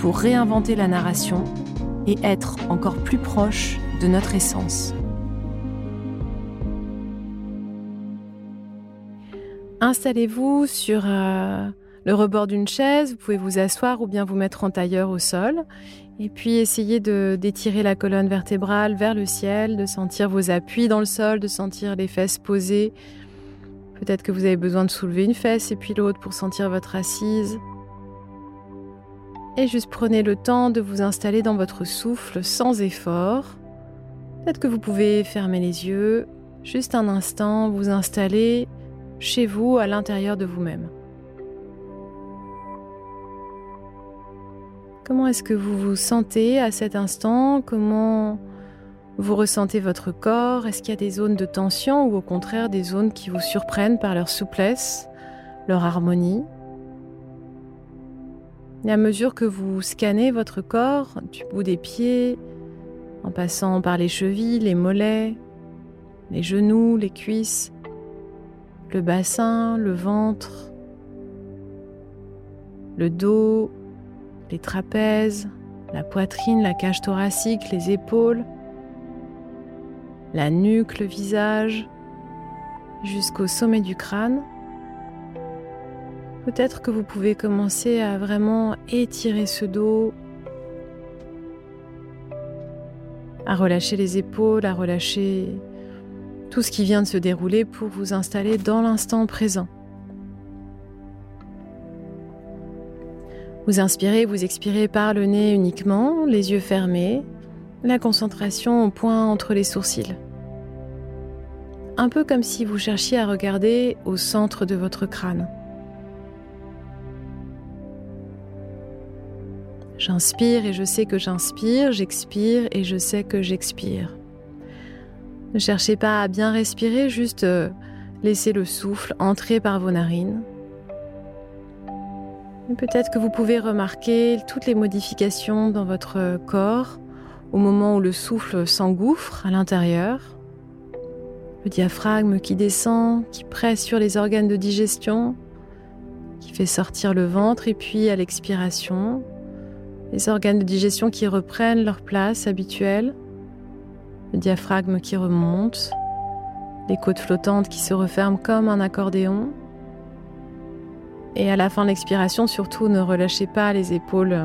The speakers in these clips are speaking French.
pour réinventer la narration et être encore plus proche de notre essence. Installez-vous sur euh, le rebord d'une chaise, vous pouvez vous asseoir ou bien vous mettre en tailleur au sol. Et puis essayez de d'étirer la colonne vertébrale vers le ciel, de sentir vos appuis dans le sol, de sentir les fesses posées. Peut-être que vous avez besoin de soulever une fesse et puis l'autre pour sentir votre assise. Et juste prenez le temps de vous installer dans votre souffle sans effort. Peut-être que vous pouvez fermer les yeux, juste un instant, vous installer chez vous, à l'intérieur de vous-même. Comment est-ce que vous vous sentez à cet instant? Comment vous ressentez votre corps? Est-ce qu'il y a des zones de tension ou au contraire des zones qui vous surprennent par leur souplesse, leur harmonie? Et à mesure que vous scannez votre corps du bout des pieds, en passant par les chevilles, les mollets, les genoux, les cuisses, le bassin, le ventre, le dos, les trapèzes, la poitrine, la cage thoracique, les épaules, la nuque, le visage, jusqu'au sommet du crâne. Peut-être que vous pouvez commencer à vraiment étirer ce dos, à relâcher les épaules, à relâcher tout ce qui vient de se dérouler pour vous installer dans l'instant présent. Vous inspirez, vous expirez par le nez uniquement, les yeux fermés, la concentration au point entre les sourcils. Un peu comme si vous cherchiez à regarder au centre de votre crâne. J'inspire et je sais que j'inspire, j'expire et je sais que j'expire. Ne cherchez pas à bien respirer, juste euh, laissez le souffle entrer par vos narines Peut-être que vous pouvez remarquer toutes les modifications dans votre corps au moment où le souffle s'engouffre à l'intérieur. Le diaphragme qui descend, qui presse sur les organes de digestion, qui fait sortir le ventre et puis à l'expiration, les organes de digestion qui reprennent leur place habituelle, le diaphragme qui remonte, les côtes flottantes qui se referment comme un accordéon, et à la fin de l'expiration, surtout, ne relâchez pas les épaules,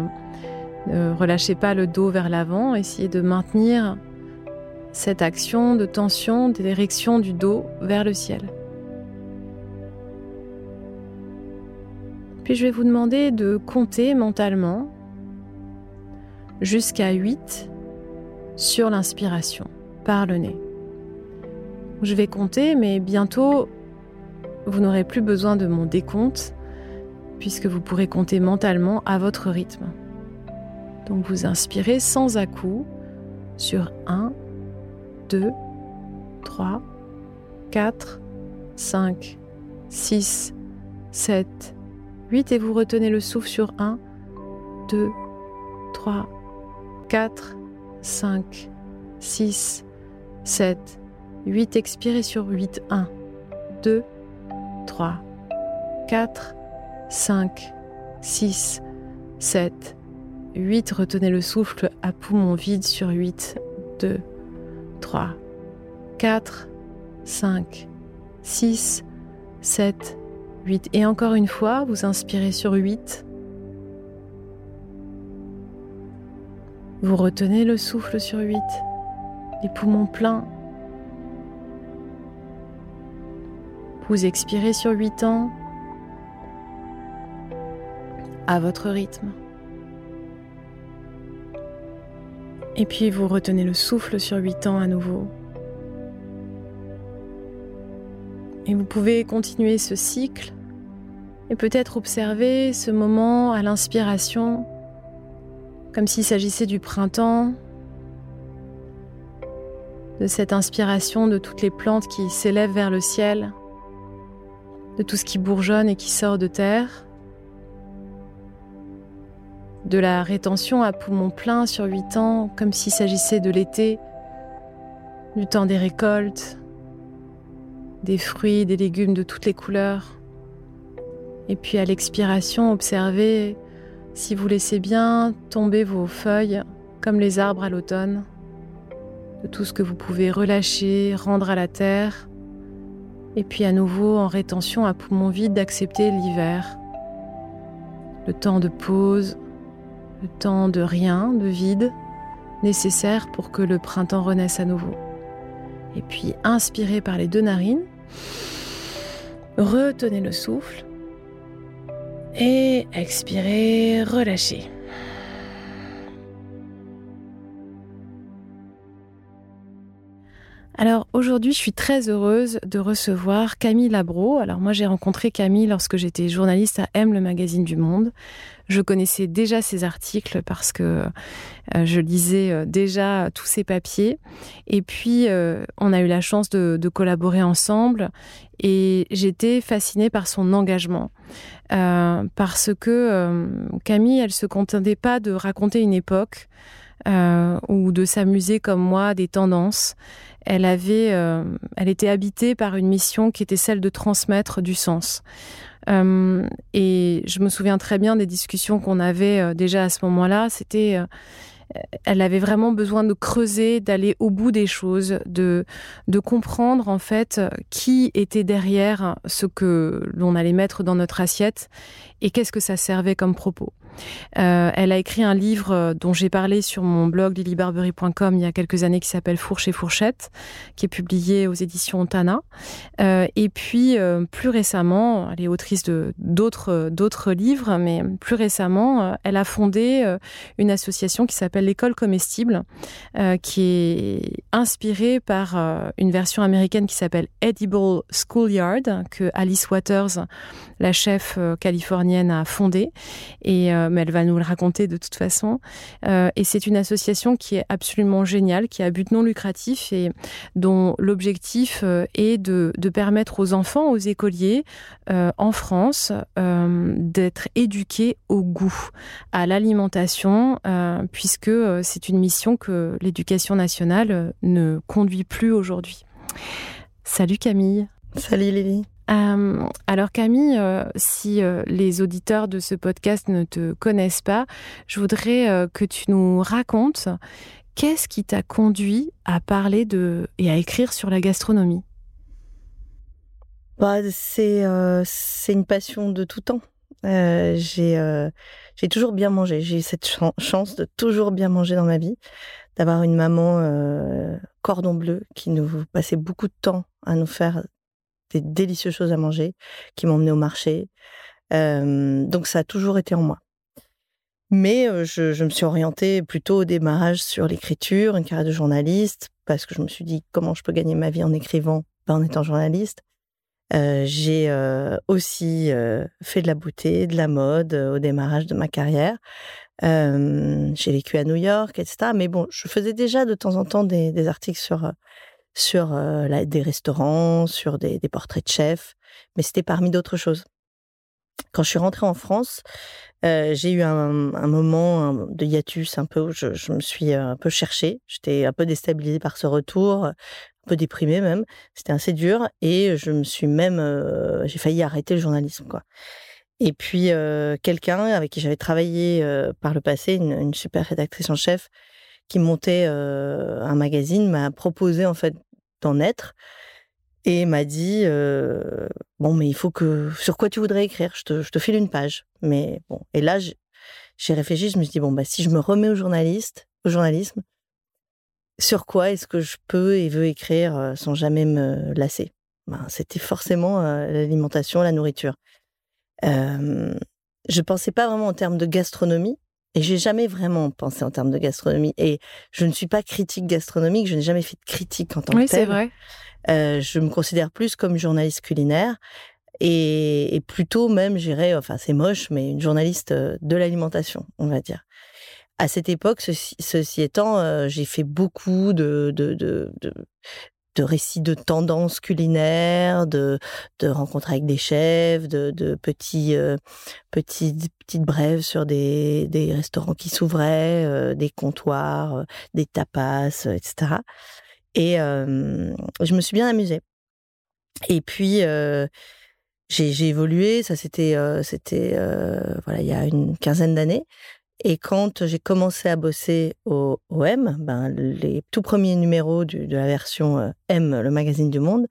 ne relâchez pas le dos vers l'avant. Essayez de maintenir cette action de tension, d'érection du dos vers le ciel. Puis je vais vous demander de compter mentalement jusqu'à 8 sur l'inspiration par le nez. Je vais compter, mais bientôt, vous n'aurez plus besoin de mon décompte puisque vous pourrez compter mentalement à votre rythme. Donc vous inspirez sans à-coup sur 1, 2, 3, 4, 5, 6, 7, 8 et vous retenez le souffle sur 1, 2, 3, 4, 5, 6, 7, 8. Expirez sur 8. 1, 2, 3, 4, 5, 6, 7, 8. Retenez le souffle à poumon vide sur 8. 2, 3, 4, 5, 6, 7, 8. Et encore une fois, vous inspirez sur 8. Vous retenez le souffle sur 8. Les poumons pleins. Vous expirez sur 8 ans à votre rythme. Et puis vous retenez le souffle sur 8 ans à nouveau. Et vous pouvez continuer ce cycle et peut-être observer ce moment à l'inspiration comme s'il s'agissait du printemps, de cette inspiration de toutes les plantes qui s'élèvent vers le ciel, de tout ce qui bourgeonne et qui sort de terre, de la rétention à poumon plein sur huit ans, comme s'il s'agissait de l'été, du temps des récoltes, des fruits, des légumes de toutes les couleurs. Et puis à l'expiration, observez si vous laissez bien tomber vos feuilles comme les arbres à l'automne, de tout ce que vous pouvez relâcher, rendre à la terre, et puis à nouveau en rétention à poumon vide d'accepter l'hiver, le temps de pause, le temps de rien, de vide, nécessaire pour que le printemps renaisse à nouveau. Et puis inspirez par les deux narines, retenez le souffle et expirez, relâchez. Alors aujourd'hui, je suis très heureuse de recevoir Camille Labro. Alors moi, j'ai rencontré Camille lorsque j'étais journaliste à M, le magazine du Monde. Je connaissais déjà ses articles parce que euh, je lisais euh, déjà tous ses papiers. Et puis, euh, on a eu la chance de, collaborer ensemble et j'étais fascinée par son engagement. Parce que Camille, elle se contentait pas de raconter une époque ou de s'amuser comme moi des tendances elle avait, euh, elle était habitée par une mission qui était celle de transmettre du sens. Euh, et je me souviens très bien des discussions qu'on avait euh, déjà à ce moment-là. C'était, elle avait vraiment besoin de creuser, d'aller au bout des choses, de de comprendre en fait qui était derrière ce que l'on allait mettre dans notre assiette et qu'est-ce que ça servait comme propos. Euh, elle a écrit un livre euh, dont j'ai parlé sur mon blog lilybarbery.com il y a quelques années qui s'appelle Fourche et Fourchette, qui est publié aux éditions Tana. Euh, et puis plus récemment, elle est autrice de d'autres d'autres livres, mais plus récemment, elle a fondé une association qui s'appelle l'école comestible, qui est inspirée par une version américaine qui s'appelle Edible Schoolyard que Alice Waters, la chef californienne, a fondée et euh, mais elle va nous le raconter de toute façon. Euh, et c'est une association qui est absolument géniale, qui a but non lucratif et dont l'objectif euh, est de, permettre aux enfants, aux écoliers en France d'être éduqués au goût, à l'alimentation, puisque c'est une mission que l'éducation nationale ne conduit plus aujourd'hui. Salut Camille. Salut Lily. Euh, alors Camille, euh, si euh, les auditeurs de ce podcast ne te connaissent pas, je voudrais que tu nous racontes qu'est-ce qui t'a conduit à parler de et à écrire sur la gastronomie? Bah, c'est c'est une passion de tout temps. j'ai toujours bien mangé. J'ai cette chance de toujours bien manger dans ma vie, d'avoir une maman cordon bleu qui nous passait beaucoup de temps à nous faire des délicieuses choses à manger, qui m'emmenaient au marché. donc ça a toujours été en moi. Mais je, me suis orientée plutôt au démarrage sur l'écriture, une carrière de journaliste, parce que je me suis dit comment je peux gagner ma vie en écrivant, pas en étant journaliste? j'ai aussi fait de la beauté, de la mode au démarrage de ma carrière. j'ai vécu à New York, etc. Mais bon, je faisais déjà de temps en temps des articles sur sur des restaurants, sur des, portraits de chefs, mais c'était parmi d'autres choses. quand je suis rentrée en France, j'ai eu un, moment de hiatus un peu où je, me suis un peu cherchée. J'étais un peu déstabilisée par ce retour, un peu déprimée même. C'était assez dur et je me suis même, j'ai failli arrêter le journalisme quoi. Et puis quelqu'un avec qui j'avais travaillé par le passé, une, une, super rédactrice en chef, qui montait un magazine, m'a proposé en fait d'en être et m'a dit bon mais il faut que sur quoi tu voudrais écrire? Je te, je te file une page mais bon et là j'ai réfléchi je me suis dit bon bah si je me remets au journaliste au journalisme sur quoi est-ce que je peux et veux écrire sans jamais me lasser? Ben, c'était forcément l'alimentation la nourriture euh, je pensais pas vraiment en termes de gastronomie et j'ai jamais vraiment pensé en termes de gastronomie. Et je ne suis pas critique gastronomique, je n'ai jamais fait de critique en tant oui, que telle. c'est vrai. Euh, je me considère plus comme journaliste culinaire et, et plutôt même, j'irais, enfin c'est moche, mais une journaliste euh, de l'alimentation, on va dire. À cette époque, ceci, ceci étant, euh, j'ai fait beaucoup de, de, de, de, de récits de tendances culinaires, de, de rencontres avec des chefs, de, de petits, euh, petites brèves sur des, des restaurants qui s'ouvraient, euh, des comptoirs, euh, des tapas, etc. Et je me suis bien amusée. Et puis, j'ai évolué, ça c'était c'était voilà, il y a une quinzaine d'années. Et quand j'ai commencé à bosser au, M, ben, les tout premiers numéros de la version euh, M, le magazine du Monde,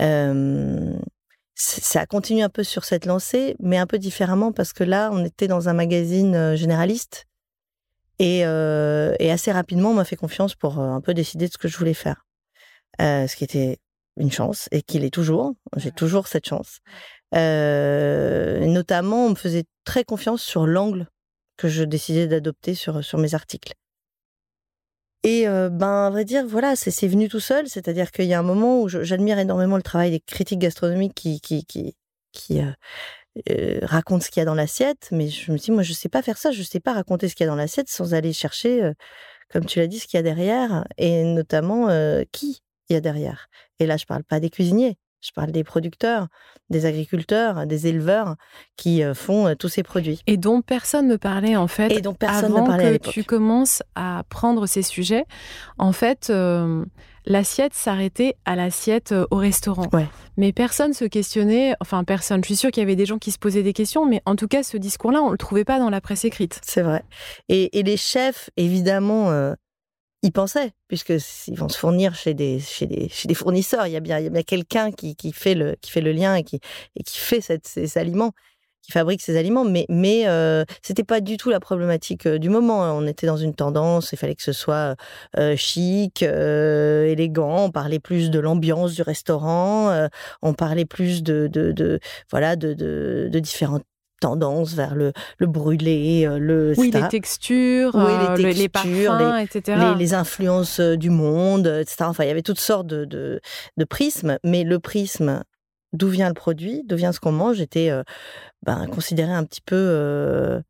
euh, ça a continué un peu sur cette lancée, mais un peu différemment parce que là, on était dans un magazine euh, généraliste et, et assez rapidement, on m'a fait confiance pour un peu décider de ce que je voulais faire. ce qui était une chance et qu'il est toujours. J'ai toujours cette chance. notamment, on me faisait très confiance sur l'angle que je décidais d'adopter sur, sur mes articles. Et ben, à vrai dire, voilà, c'est venu tout seul. C'est-à-dire qu'il y a un moment où j'admire énormément le travail des critiques gastronomiques qui, qui, qui, qui racontent ce qu'il y a dans l'assiette. Mais je me dis, moi, je sais pas faire ça. Je sais pas raconter ce qu'il y a dans l'assiette sans aller chercher, comme tu l'as dit, ce qu'il y a derrière et notamment qui il y a derrière. Et là, je parle pas des cuisiniers. Je parle des producteurs, des agriculteurs, des éleveurs qui font tous ces produits. Et dont personne ne parlait en fait. Et dont personne avant ne parlait que tu commences à prendre ces sujets. En fait, euh, l'assiette s'arrêtait à l'assiette au restaurant. Ouais. Mais personne se questionnait. Enfin, personne. Je suis sûre qu'il y avait des gens qui se posaient des questions, mais en tout cas, ce discours-là, on le trouvait pas dans la presse écrite. C'est vrai. Et, et, les chefs, évidemment ils pensaient, puisqu'ils vont se fournir chez des, chez des, chez des fournisseurs. Il y a bien, il y a bien quelqu'un qui, qui, fait le, qui fait le lien et qui, et qui fait cette, ces aliments, qui fabrique ces aliments. Mais, mais euh, c'était pas du tout la problématique euh, du moment. On était dans une tendance, il fallait que ce soit euh, chic, euh, élégant. On parlait plus de l'ambiance du restaurant. On parlait plus de, de, de voilà, de, de, de différentes tendance vers le, le brûlé, euh, le oui les textures, oui, les, textures les parfums, les, etc. Les, les, influences euh, du monde, etc. Enfin, il y avait toutes sortes de, de, de prismes, mais le prisme d'où vient le produit, d'où vient ce qu'on mange, était euh, ben, considéré un petit peu euh,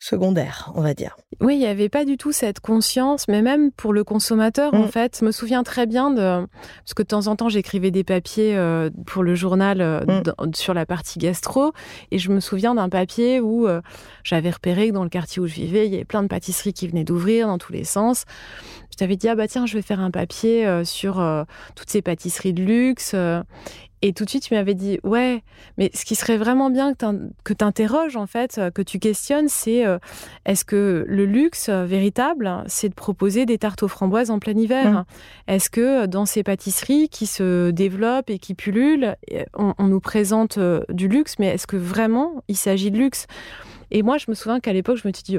secondaire, on va dire. Oui, il n'y avait pas du tout cette conscience, mais même pour le consommateur, en mm. fait. Je me souviens très bien de... Parce que de temps en temps, j'écrivais des papiers euh, pour le journal euh, mm. sur la partie gastro, et je me souviens d'un papier où euh, j'avais repéré que dans le quartier où je vivais, il y avait plein de pâtisseries qui venaient d'ouvrir dans tous les sens. Je t'avais dit, ah bah tiens, je vais faire un papier sur toutes ces pâtisseries de luxe. Et tout de suite, tu m'avais dit, ouais, mais ce qui serait vraiment bien que tu interroges, en fait, euh, que tu questionnes, c'est euh, est-ce que le luxe euh, véritable, c'est de proposer des tartes aux framboises en plein hiver? Mmh. Est-ce que dans ces pâtisseries qui se développent et qui pullulent, on, on nous présente du luxe, mais est-ce que vraiment il s'agit de luxe? Et moi, je me souviens qu'à l'époque, je me suis dit,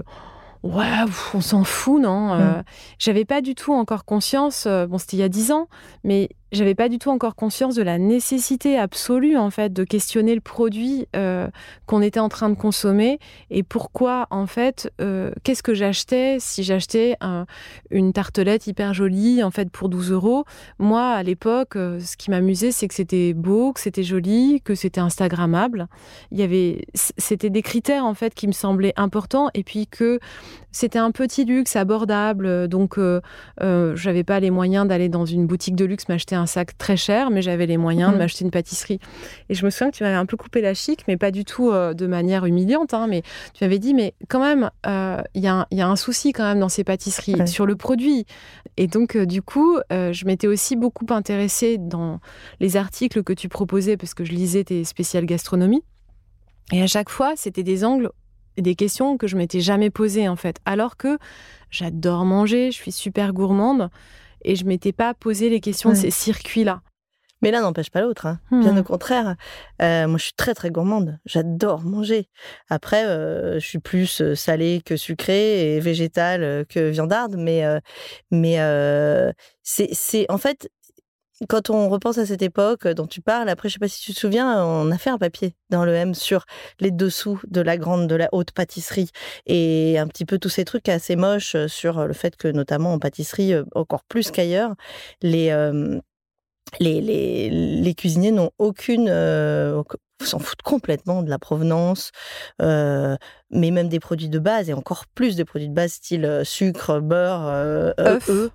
ouais, on s'en fout, non mmh. J'avais pas du tout encore conscience, bon, c'était il y a dix ans, mais j'avais pas du tout encore conscience de la nécessité absolue en fait de questionner le produit euh, qu'on était en train de consommer et pourquoi en fait euh, qu'est-ce que j'achetais si j'achetais un, une tartelette hyper jolie en fait pour 12 euros. Moi à l'époque euh, ce qui m'amusait c'est que c'était beau que c'était joli que c'était instagrammable. Il y avait c'était des critères en fait qui me semblaient importants et puis que c'était un petit luxe abordable donc euh, euh, j'avais pas les moyens d'aller dans une boutique de luxe m'acheter un sac très cher, mais j'avais les moyens de Mhm. m'acheter une pâtisserie. Et je me souviens que tu m'avais un peu coupé la chic, mais pas du tout euh, de manière humiliante. hein, mais tu m'avais dit, mais quand même, euh, il y, a un- il y a un souci quand même dans ces pâtisseries, Ouais. sur le produit. Et donc, euh, du coup, euh, je m'étais aussi beaucoup intéressée dans les articles que tu proposais, parce que je lisais tes spéciales gastronomie. Et à chaque fois, c'était des angles des questions que je m'étais jamais posées, en fait. Alors que j'adore manger, je suis super gourmande, et je m'étais pas posé les questions de ces circuits-là. Mais l'un n'empêche pas l'autre. hein. Bien Hmm. au contraire. Euh, moi, je suis très, très gourmande. J'adore manger. Après, euh, je suis plus euh, salée que sucrée et végétale que viandarde. Mais, euh, mais c'est, c'est en fait, quand on repense à cette époque dont tu parles, après, je sais pas si tu te souviens, on a fait un papier dans le M sur les dessous de la grande, de la haute pâtisserie et un petit peu tous ces trucs assez moches euh, sur le fait que, notamment en pâtisserie, euh, encore plus qu'ailleurs, les, euh, cuisiniers n'ont aucune. Euh, s'en foutent complètement de la provenance, euh, mais même des produits de base, et encore plus des produits de base style sucre, beurre, euh, Œuf. œufs.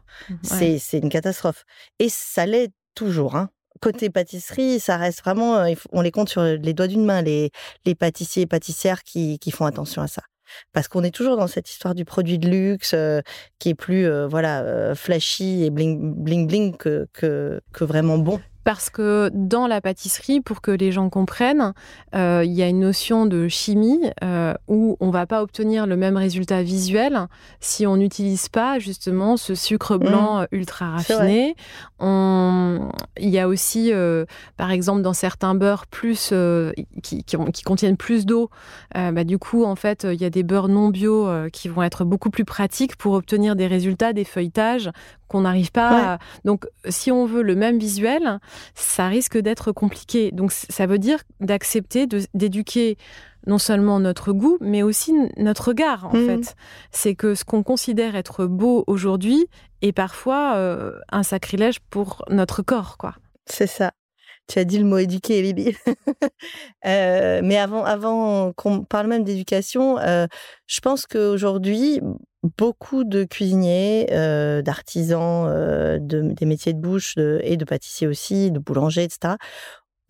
Ouais. C'est une catastrophe. Et ça l'est toujours. Hein. Côté pâtisserie, ça reste vraiment. on les compte sur les doigts d'une main, les, les pâtissiers et pâtissières qui, qui font attention à ça. Parce qu'on est toujours dans cette histoire du produit de luxe euh, qui est plus euh, voilà euh, flashy et bling bling bling que, que, que vraiment bon. Parce que dans la pâtisserie, pour que les gens comprennent, euh, il y a une notion de chimie euh, où on va pas obtenir le même résultat visuel si on n'utilise pas justement ce sucre blanc euh, ultra raffiné. On... Il y a aussi, euh, par exemple, dans certains beurres plus qui, qui, ont- qui contiennent plus d'eau, bah, du coup, en fait, il y a des beurres non bio qui vont être beaucoup plus pratiques pour obtenir des résultats, des feuilletages qu'on n'arrive pas Ouais. à... Donc, si on veut le même visuel, ça risque d'être compliqué. Donc, ça veut dire d'accepter d'éduquer non seulement notre goût, mais aussi notre regard, en Mhm. fait. C'est que ce qu'on considère être beau aujourd'hui est parfois euh, un sacrilège pour notre corps, quoi. C'est ça. Tu as dit le mot éduquer, Lily. Euh, mais avant, qu'on parle même d'éducation, euh, je pense qu'aujourd'hui, beaucoup de cuisiniers, euh, d'artisans, de, des métiers de bouche et de pâtissiers aussi, de boulangers, etc.,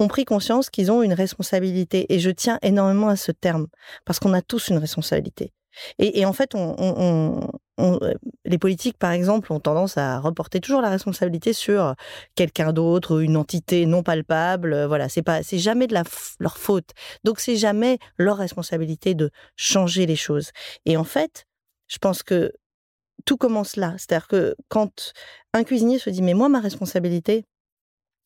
ont pris conscience qu'ils ont une responsabilité. Et je tiens énormément à ce terme, parce qu'on a tous une responsabilité. Et, en fait, on- euh, les politiques, par exemple, ont tendance à reporter toujours la responsabilité sur quelqu'un d'autre, une entité non palpable. euh, Voilà, c'est pas, c'est jamais de la leur faute. Donc c'est jamais leur responsabilité de changer les choses. Et en fait, je pense que tout commence là. C'est-à-dire que quand un cuisinier se dit mais moi ma responsabilité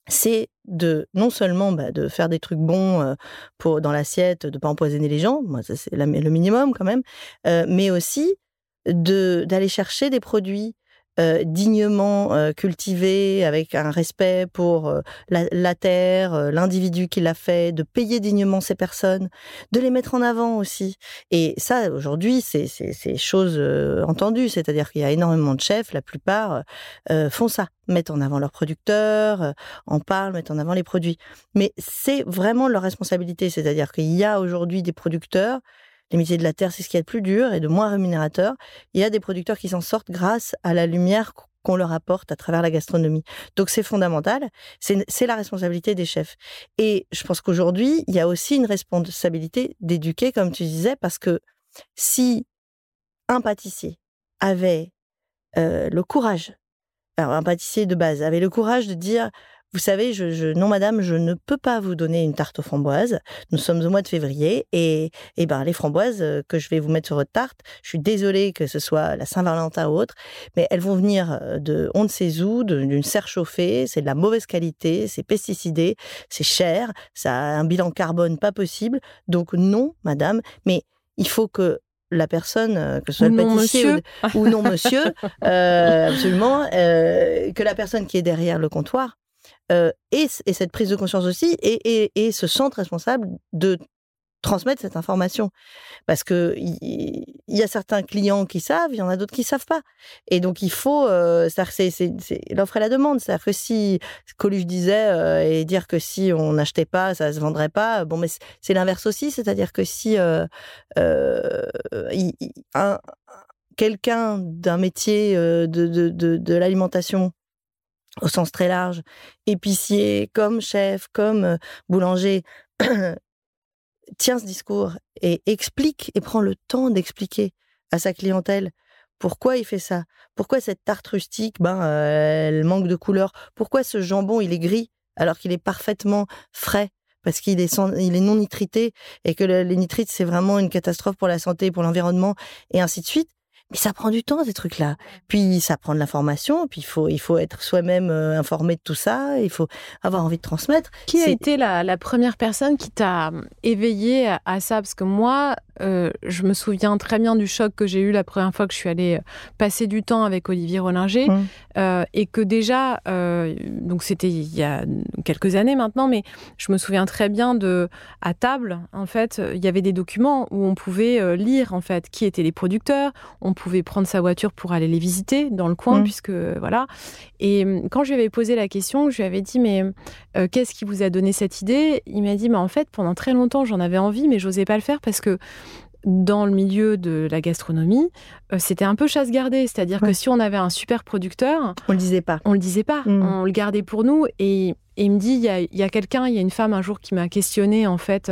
c'est de non seulement bah, de faire des trucs bons euh, dans l'assiette, de pas empoisonner les gens, moi c'est le minimum quand même, euh, mais aussi de d'aller chercher des produits euh, dignement euh, cultivés avec un respect pour euh, la, la terre, l'individu qui l'a fait, de payer dignement ces personnes, de les mettre en avant aussi. Et ça aujourd'hui c'est chose entendue, c'est-à-dire qu'il y a énormément de chefs, la plupart font ça, mettent en avant leurs producteurs, en parlent, mettent en avant les produits. Mais c'est vraiment leur responsabilité, c'est-à-dire qu'il y a aujourd'hui des producteurs les métiers de la terre, c'est ce qu'il y a plus dur et de moins rémunérateur. Il y a des producteurs qui s'en sortent grâce à la lumière qu'on leur apporte à travers la gastronomie. Donc c'est fondamental, c'est c'est la responsabilité des chefs. Et je pense qu'aujourd'hui, il y a aussi une responsabilité d'éduquer, comme tu disais, parce que si un pâtissier avait euh, le courage, alors un pâtissier de base, avait le courage de dire vous savez, je, je, non madame, je ne peux pas vous donner une tarte aux framboises. Nous sommes au mois de février et, et ben les framboises euh, que je vais vous mettre sur votre tarte, je suis désolée que ce soit la Saint-Valentin ou autre, mais elles vont venir euh, de on ne sait où, d'une serre chauffée, c'est de la mauvaise qualité, c'est pesticidé, c'est cher, ça a un bilan carbone pas possible. Donc non, madame, mais il faut que la personne, euh, que ce soit Ou le pâtissier ou- monsieur. ou non monsieur, euh, absolument, euh, que la personne qui est derrière le comptoir euh, ait cette prise de conscience aussi et, et, et se sente responsable de transmettre cette information. Parce que il y, a certains clients qui savent, il y en a d'autres qui savent pas. Et donc il faut, euh, c'est- l'offre et la demande. C'est-à-dire que si Coluche disait euh, et dire que si on n'achetait pas, ça se vendrait pas. Bon, mais c'est- l'inverse aussi, c'est-à-dire que si euh, quelqu'un d'un métier de, de l'alimentation au sens très large, épicier, comme chef, comme euh, boulanger, tient ce discours et explique et prend le temps d'expliquer à sa clientèle pourquoi il fait ça, pourquoi cette tarte rustique, ben, euh, elle manque de couleur, pourquoi ce jambon il est gris alors qu'il est parfaitement frais parce qu'il est, il est non nitrité et que les nitrites c'est vraiment une catastrophe pour la santé, pour l'environnement et ainsi de suite. Mais ça prend du temps, ces trucs-là. Puis ça prend de l'information, puis il faut, il faut être soi-même euh, informé de tout ça, il faut avoir envie de transmettre. Qui a été la, la, première personne qui t'a euh, éveillé à ça? Parce que moi, euh, je me souviens très bien du choc que j'ai eu la première fois que je suis allée euh, passer du temps avec Olivier Rollinger. Mmh. Euh, et que déjà, donc c'était il y a quelques années maintenant, mais je me souviens très bien de, à table, en fait, il y avait des documents où on pouvait lire, en fait, qui étaient les producteurs. On pouvait prendre sa voiture pour aller les visiter dans le coin, mmh. puisque voilà. Et quand je lui avais posé la question, je lui avais dit, mais qu'est-ce qui vous a donné cette idée? Il m'a dit, mais en fait, pendant très longtemps, j'en avais envie, mais j'osais pas le faire parce que dans le milieu de la gastronomie, euh, c'était un peu chasse gardée. C'est-à-dire que si on avait un super producteur, on le disait pas. On le disait pas. Mm. On le gardait pour nous. Et, il me dit, il y a, quelqu'un, il y a une femme un jour qui m'a questionné en fait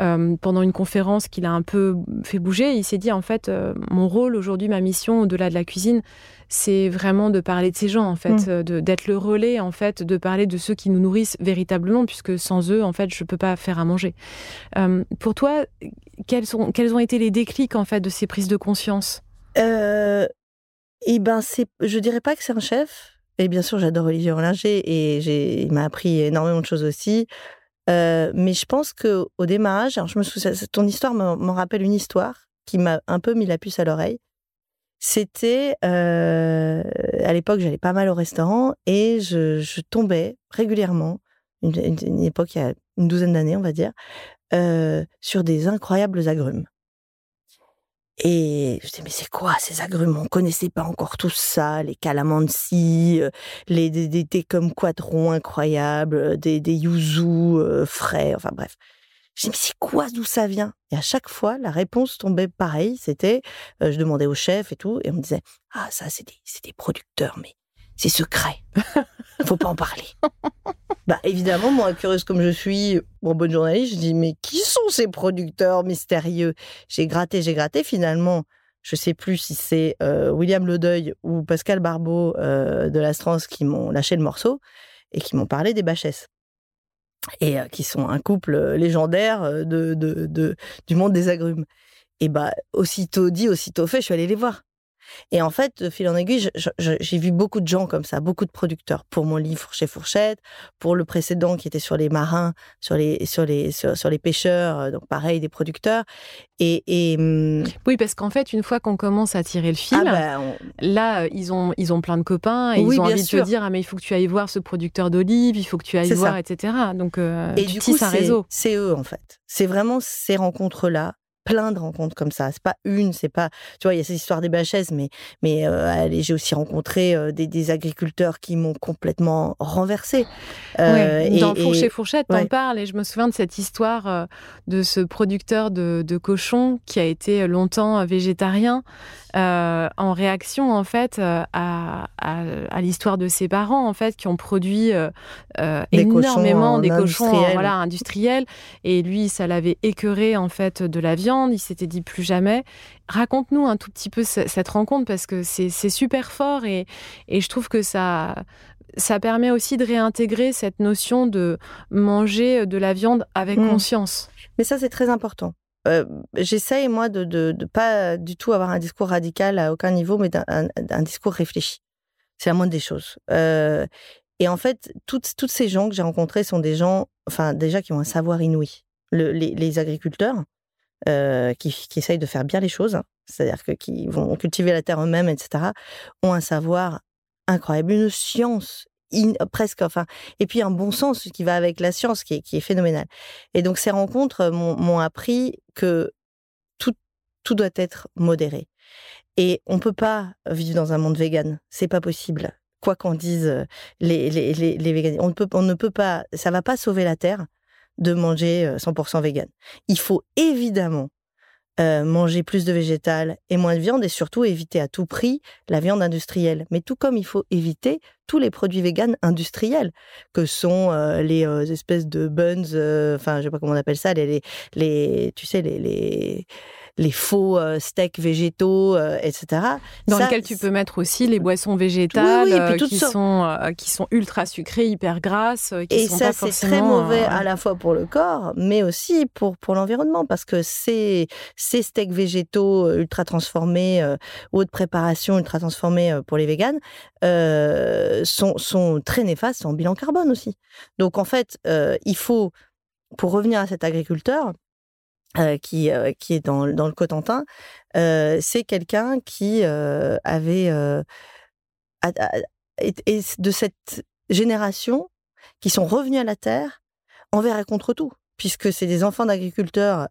euh, euh, pendant une conférence qu'il a un peu fait bouger. Il s'est dit en fait, mon rôle aujourd'hui, ma mission au-delà de la cuisine, c'est vraiment de parler de ces gens en fait, mm. d'être le relais en fait, de parler de ceux qui nous nourrissent véritablement, puisque sans eux en fait, je peux pas faire à manger. pour toi, quels, sont, quels ont été les déclics en fait de ces prises de conscience? Euh, Eh ben, c'est, je dirais pas que c'est un chef. Et bien sûr, j'adore Olivier Rollinger et j'ai, il m'a appris énormément de choses aussi. Euh, mais je pense que au démarrage, alors je me souviens, ton histoire m'en rappelle une histoire qui m'a un peu mis la puce à l'oreille. C'était euh, à l'époque, j'allais pas mal au restaurant et je, je tombais régulièrement, une, époque il y a une douzaine d'années, on va dire, euh, sur des incroyables agrumes. Et je disais, mais c'est quoi ces agrumes? On connaissait pas encore tout ça, les calamansi, euh, les, des, des thés comme quadrons incroyables, euh, des, des yuzu frais, enfin bref. Je disais, mais c'est quoi d'où ça vient? Et à chaque fois, la réponse tombait pareil. C'était, je demandais au chef et tout, et on me disait, ah ça c'est des, des producteurs, mais c'est secret. Faut pas en parler. bah évidemment, moi, curieuse comme je suis, bon, bonne journaliste, je dis mais qui sont ces producteurs mystérieux? J'ai gratté, j'ai gratté. Finalement, je sais plus si c'est euh, William Ledeuil ou Pascal Barbeau euh, de l'Astrance qui m'ont lâché le morceau et qui m'ont parlé des Bachesses et euh, qui sont un couple légendaire de, du monde des agrumes. Et bah aussitôt dit, aussitôt fait, je suis allée les voir. Et en fait, fil en aiguille, j'ai vu beaucoup de gens comme ça, beaucoup de producteurs pour mon livre chez Fourchette, pour le précédent qui était sur les marins, sur les sur les sur, les pêcheurs, euh, donc pareil des producteurs. Et, et hum, oui, parce qu'en fait, une fois qu'on commence à tirer le fil, ah bah, là, ils ont ils ont plein de copains et ils ont envie de te dire ah mais il faut que tu ailles voir ce producteur d'olives, il faut que tu ailles voir, etc. Donc euh, et du coup, un réseau. C'est eux en fait. C'est vraiment ces rencontres là plein de rencontres comme ça. C'est pas une, c'est pas, tu vois, il y a cette histoire des bâchaises, mais mais euh, j'ai aussi rencontré euh, des, agriculteurs qui m'ont complètement renversé. Euh, dans Fourchet Fourchette, t'en parles et je me souviens de cette histoire de ce producteur de, de cochons qui a été longtemps végétarien euh, en réaction en fait euh, à, à, l'histoire de ses parents en fait qui ont produit euh, énormément des cochons voilà industriels et lui ça l'avait écœuré en fait de la viande il s'était dit plus jamais raconte-nous un tout petit peu cette rencontre parce que c'est super fort et, et je trouve que ça ça permet aussi de réintégrer cette notion de manger de la viande avec mmh. conscience. Mais ça, c'est très important. Euh, j'essaye, moi, de ne pas du tout avoir un discours radical à aucun niveau, mais d'un discours réfléchi. C'est la moindre des choses. Euh, et en fait, toutes, ces gens que j'ai rencontrés sont des gens, enfin, déjà qui ont un savoir inouï. les, agriculteurs, euh, qui, qui, essayent de faire bien les choses, c'est-à-dire que qui vont cultiver la terre eux-mêmes, etc., ont un savoir incroyable, une science presque, enfin, et puis un bon sens qui va avec la science, qui est, qui est phénoménal. Et donc ces rencontres m'ont appris que tout, tout doit être modéré. Et on peut pas vivre dans un monde vegan, c'est pas possible. Quoi qu'en disent les, les, les, les on ne, peut, on ne peut pas, ça va pas sauver la terre de manger 100% vegan. Il faut évidemment euh, manger plus de végétal et moins de viande et surtout éviter à tout prix la viande industrielle. Mais tout comme il faut éviter tous les produits véganes industriels, que sont euh, les euh, espèces de buns, enfin je sais pas comment on appelle ça, les, les, les tu sais les, les les faux euh, steaks végétaux, euh, etc. Dans lesquels tu peux mettre aussi les boissons végétales euh, qui, sont, qui sont ultra sucrées, hyper grasses. Qui et sont ça, c'est très mauvais à la fois pour le corps, mais aussi pour, pour l'environnement, parce que ces, ces steaks végétaux ultra transformés ou de préparation ultra transformés pour les véganes sont, sont très néfastes en bilan carbone aussi. Donc en fait, il faut, pour revenir à cet agriculteur, euh, qui, euh, qui est dans, dans le Cotentin, euh, c'est quelqu'un qui avait de cette génération qui sont revenus à la terre envers et contre tout, puisque c'est des enfants d'agriculteurs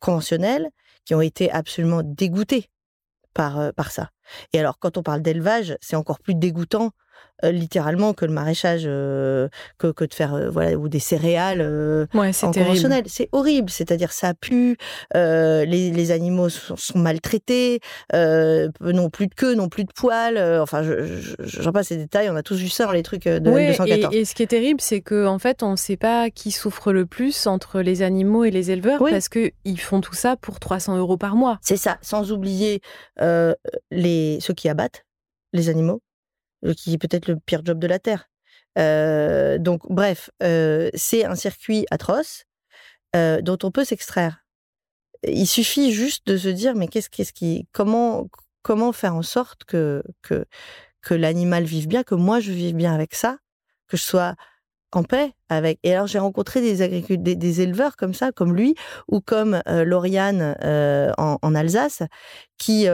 conventionnels qui ont été absolument dégoûtés par, par ça. Et alors, quand on parle d'élevage, c'est encore plus dégoûtant euh, littéralement que le maraîchage, euh, que, que, de faire euh, voilà ou des céréales ouais, en conventionnel. C'est horrible, c'est-à-dire ça pue, les, les, animaux sont, maltraités, n'ont plus de queue, n'ont plus de poils. enfin, j'en passe ces détails. On a tous vu ça dans les trucs de ouais, 214. Et, et, ce qui est terrible, c'est que en fait, on ne sait pas qui souffre le plus entre les animaux et les éleveurs parce que ils font tout ça pour 300 euros par mois. C'est ça, sans oublier les ceux qui abattent les animaux qui est peut-être le pire job de la Terre. Donc, bref, c'est un circuit atroce dont on peut s'extraire. Il suffit juste de se dire, mais qu'est-ce, qui, comment, comment faire en sorte que, que, l'animal vive bien, que moi je vive bien avec ça, que je sois en paix avec. Et alors j'ai rencontré des, éleveurs comme ça, comme lui, ou comme Lauriane en, en, Alsace, qui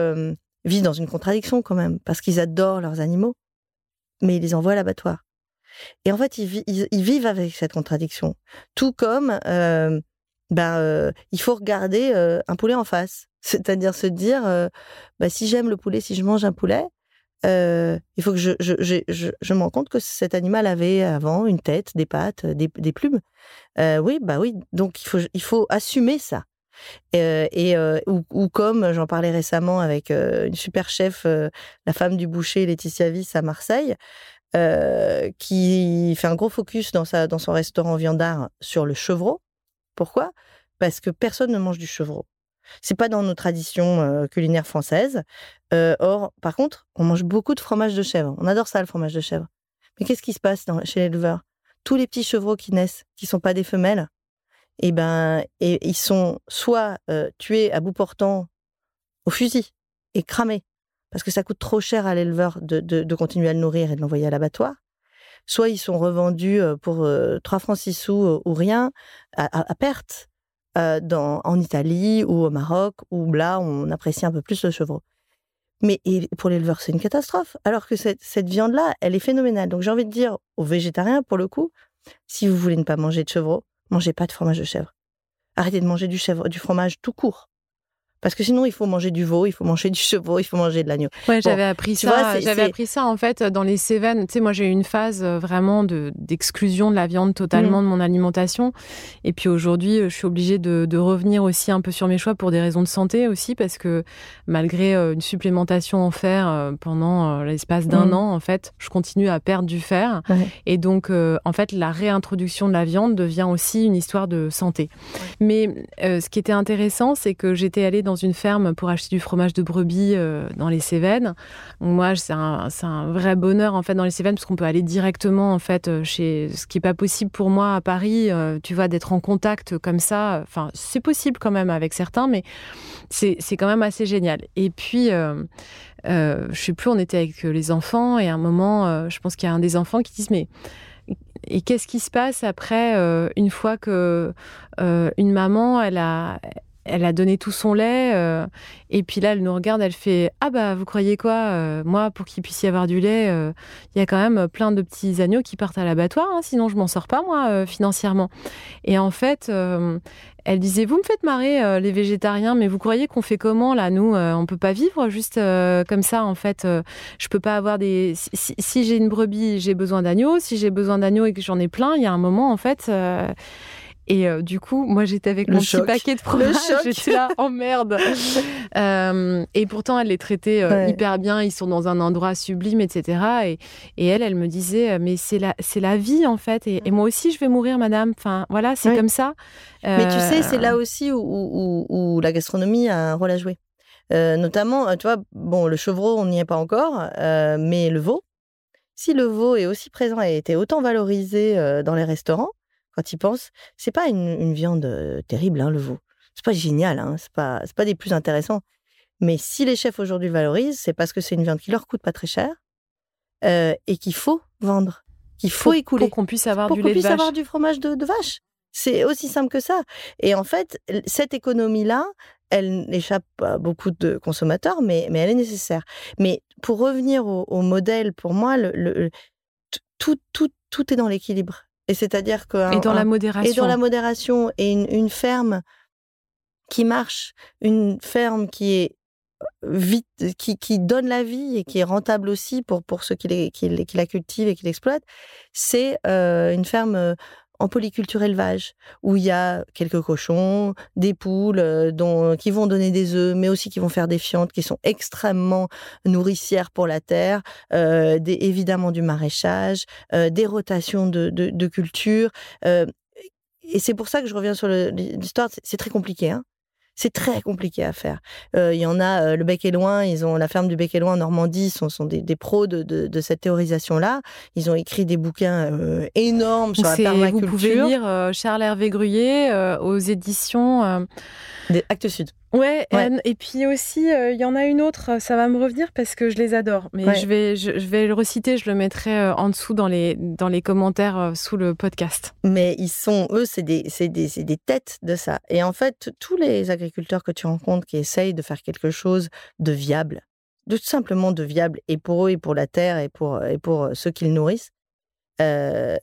vivent dans une contradiction quand même, parce qu'ils adorent leurs animaux mais ils les envoient à l'abattoir. Et en fait, ils, vivent avec cette contradiction. Tout comme, euh, ben, euh, il faut regarder euh, un poulet en face. C'est-à-dire se dire, bah, si j'aime le poulet, si je mange un poulet, il faut que je, je, je, je, me rends compte que cet animal avait avant une tête, des pattes, des, des plumes. oui, bah oui. Donc il faut, il faut assumer ça. Et ou, comme j'en parlais récemment avec une super chef, la femme du boucher Laetitia Viss à Marseille, qui fait un gros focus dans, sa, dans son restaurant viandard sur le chevreau. Pourquoi? Parce que personne ne mange du chevreau. C'est pas dans nos traditions culinaires françaises. or, par contre, on mange beaucoup de fromage de chèvre. On adore ça, le fromage de chèvre. Mais qu'est-ce qui se passe dans, chez l'éleveur? Tous les petits chevreaux qui naissent, qui sont pas des femelles, et ben, et ils sont soit tués à bout portant au fusil et cramés parce que ça coûte trop cher à l'éleveur de, continuer à le nourrir et de l'envoyer à l'abattoir. Soit ils sont revendus pour 3 francs 6 sous ou rien à, perte dans, en Italie ou au Maroc où là on apprécie un peu plus le chevreau. Mais pour l'éleveur, c'est une catastrophe. Alors que cette, cette viande-là, elle est phénoménale. Donc j'ai envie de dire aux végétariens, pour le coup, si vous voulez ne pas manger de chevreau, mangez pas de fromage de chèvre. Arrêtez de manger du, chèvre, du fromage tout court. Parce que sinon, il faut manger du veau, il faut manger du chevreau, il faut manger de l'agneau. Ouais, j'avais appris ça. J'avais appris ça en fait dans les Cévennes. Tu sais, moi j'ai eu une phase euh, vraiment de d'exclusion de la viande totalement mmh. de mon alimentation. Et puis aujourd'hui, euh, je suis obligée de, de, revenir aussi un peu sur mes choix pour des raisons de santé aussi, parce que malgré euh, une supplémentation en fer pendant l'espace d'un mmh. an, en fait, je continue à perdre du fer. Et donc, en fait, la réintroduction de la viande devient aussi une histoire de santé. Mais ce qui était intéressant, c'est que j'étais allée dans dans une ferme pour acheter du fromage de brebis euh, dans les Cévennes. moi, c'est un, vrai bonheur en fait dans les Cévennes parce qu'on peut aller directement en fait euh, chez ce qui est pas possible pour moi à Paris. Euh, tu vois, d'être en contact comme ça. Enfin, c'est possible quand même avec certains, mais c'est quand même assez génial. Et puis. Euh, je sais plus, on était avec les enfants et à un moment, je pense qu'il y a un des enfants qui dit mais et qu'est-ce qui se passe après une fois que une maman elle a elle a donné tout son lait. Euh, et puis là, elle nous regarde, elle fait Ah bah, vous croyez quoi euh, Moi, pour qu'il puisse y avoir du lait, euh, il y a quand même plein de petits agneaux qui partent à l'abattoir, hein, sinon je m'en sors pas, moi, financièrement. Et en fait, elle disait Vous me faites marrer, les végétariens, mais vous croyez qu'on fait comment, là Nous, on peut pas vivre juste comme ça, en fait. je peux pas avoir des. Si, si j'ai une brebis, j'ai besoin d'agneaux. Si j'ai besoin d'agneaux et que j'en ai plein, il y a un moment, en fait Et euh, du coup, moi, j'étais avec mon petit paquet de fromage. J'étais là, oh merde. euh, et pourtant, elle les traitait euh, hyper bien. Ils sont dans un endroit sublime, etc. Et, et elle, elle me disait, mais c'est la, c'est la vie, en fait. Et, moi aussi, je vais mourir, madame. Enfin, voilà, c'est comme ça. Mais tu sais, c'est là aussi où, où, où, la gastronomie a un rôle à jouer. notamment, tu vois, bon, le chevreau, on n'y est pas encore, mais le veau, si le veau est aussi présent et était autant valorisé dans les restaurants, quand ils pensent, c'est pas une, viande terrible, hein, le veau. C'est pas génial, hein, c'est pas, pas des plus intéressants. Mais si les chefs aujourd'hui valorisent, c'est parce que c'est une viande qui leur coûte pas très cher et qu'il faut vendre, qu'il faut écouler. Pour qu'on puisse avoir pour du lait puisse de vache. avoir du fromage de vache. C'est aussi simple que ça. Et en fait, cette économie-là, elle échappe à beaucoup de consommateurs, mais, mais elle est nécessaire. Mais pour revenir au, modèle, pour moi, le, tout, tout, tout est dans l'équilibre. Et c'est-à-dire que. Et dans la modération. Et dans la modération. Et une, ferme qui marche, une ferme qui est vite, qui, qui, donne la vie et qui est rentable aussi pour, pour ceux qui, qui, la cultivent et qui l'exploitent, c'est euh, une ferme en polyculture élevage, où il y a quelques cochons, des poules euh, dont, qui vont donner des œufs, mais aussi qui vont faire des fientes qui sont extrêmement nourricières pour la terre, euh, évidemment du maraîchage, euh, des rotations de, de, de cultures. et c'est pour ça que je reviens sur l'histoire, c'est très compliqué. Hein c'est très compliqué à faire. Euh, il y en a, euh, le Bec et Loin, ils ont la ferme du Bec et Loin en Normandie, sont, sont des, pros de, cette théorisation-là. Ils ont écrit des bouquins euh, énormes sur la permaculture. Vous pouvez lire Charles Hervé Gruyé aux éditions Actes Sud. Ouais, et puis aussi, il y en a une autre, ça va me revenir parce que je les adore. Mais je, vais, je, vais le reciter, je le mettrai en dessous dans les, dans les commentaires sous le podcast. Mais ils sont, eux, c'est des, des, des têtes de ça. Et en fait, tous les agriculteurs que tu rencontres qui essayent de faire quelque chose de viable, de tout simplement de viable, et pour eux, et pour la terre, et pour, et pour ceux qu'ils nourrissent, il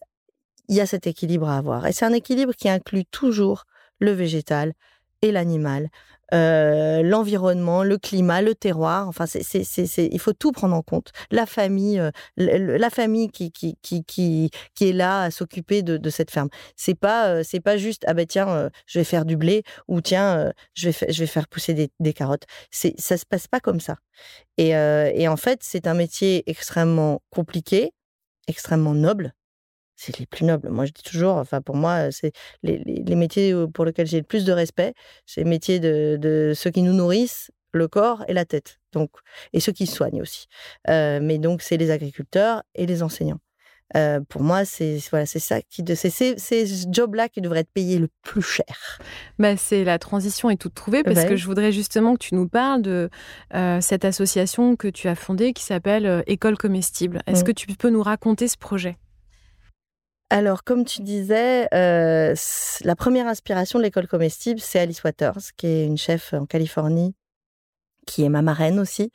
y a cet équilibre à avoir. Et c'est un équilibre qui inclut toujours le végétal, et l'animal, euh, l'environnement, le climat, le terroir. Enfin, c'est, c'est, c'est, il faut tout prendre en compte. La famille, euh, la famille qui, qui, qui, qui, est là à s'occuper de, de cette ferme. C'est pas, euh, c'est pas juste ah ben tiens, je vais faire du blé ou tiens, je vais, je vais faire pousser des, des carottes. C'est, ça se passe pas comme ça. Et, et en fait, c'est un métier extrêmement compliqué, extrêmement noble c'est les plus nobles. Moi, je dis toujours, enfin, pour moi, c'est les, les, métiers pour lesquels j'ai le plus de respect, c'est les métiers de, de, ceux qui nous nourrissent, le corps et la tête, donc, et ceux qui soignent aussi. Euh, mais donc, c'est les agriculteurs et les enseignants. Euh, pour moi, c'est voilà, c'est ça qui c'est ces jobs-là qui devraient être payés le plus cher. Bah, c'est la transition est toute trouvée parce que je voudrais justement que tu nous parles de euh, cette association que tu as fondée qui s'appelle École comestible. Est-ce mmh. que tu peux nous raconter ce projet? Alors, comme tu disais, euh, la première inspiration de l'école comestible, c'est Alice Waters, qui est une chef en Californie, qui est ma marraine aussi,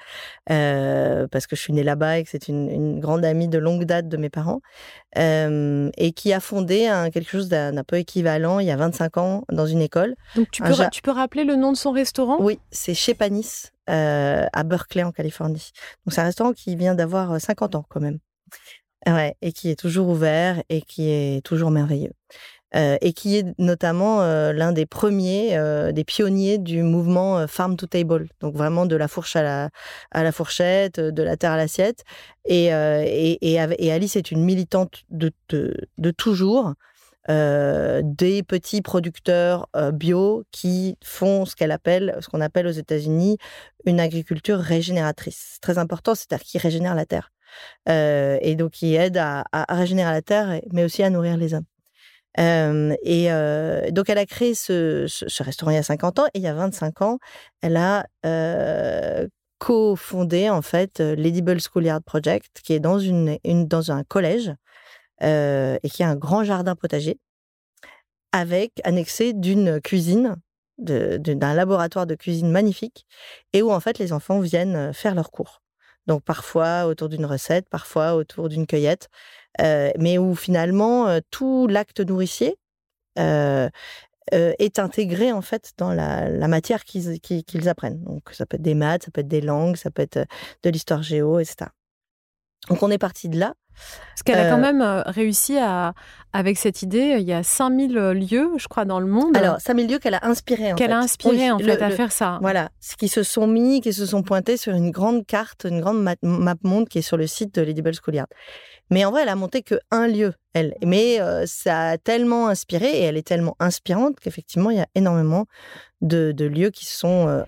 euh, parce que je suis née là-bas et que c'est une, grande amie de longue date de mes parents, euh, et qui a fondé quelque chose d'un peu équivalent il y a 25 ans dans une école. Donc, tu peux, tu peux rappeler le nom de son restaurant? Oui, c'est chez Panis, à Berkeley, en Californie. Donc, c'est un restaurant qui vient d'avoir 50 ans quand même. Ouais, et qui est toujours ouvert et qui est toujours merveilleux. Euh, et qui est notamment euh, l'un des premiers, euh, des pionniers du mouvement Farm to Table, donc vraiment de la fourche à la, fourchette, de la terre à l'assiette. Et, et, Alice est une militante de, de, de toujours, des petits producteurs bio qui font ce qu'elle appelle, ce qu'on appelle aux États-Unis une agriculture régénératrice. C'est très important, c'est-à-dire qui régénère la terre. Euh, et donc qui aide à, régénérer la terre, mais aussi à nourrir les hommes. Euh, et euh, donc, elle a créé ce, restaurant il y a 50 ans, et il y a 25 ans, elle a co-fondé en fait l'Edible Schoolyard Project, qui est dans, dans un collège et qui a un grand jardin potager, avec annexé d'une cuisine, d'un laboratoire de cuisine magnifique, et où en fait les enfants viennent faire leurs cours. Donc parfois autour d'une recette, parfois autour d'une cueillette, mais où finalement tout l'acte nourricier est intégré en fait dans la, matière qu'ils apprennent. Donc ça peut être des maths, ça peut être des langues, ça peut être de l'histoire géo, etc. Donc on est parti de là Parce qu'elle a quand même réussi à, avec cette idée, il y a 5000 lieux, je crois, dans le monde. Alors, 5000 lieux qu'elle a inspiré, en Qu'elle a inspiré, en fait, à faire ça. Voilà, qui se sont mis, qui se sont pointés sur une grande carte, une grande map, monde qui est sur le site de Lady Schoolyard. Mais en vrai, elle a monté que un lieu, elle. Mais ça a tellement inspiré et elle est tellement inspirante qu'effectivement, il y a énormément de, lieux qui sont euh,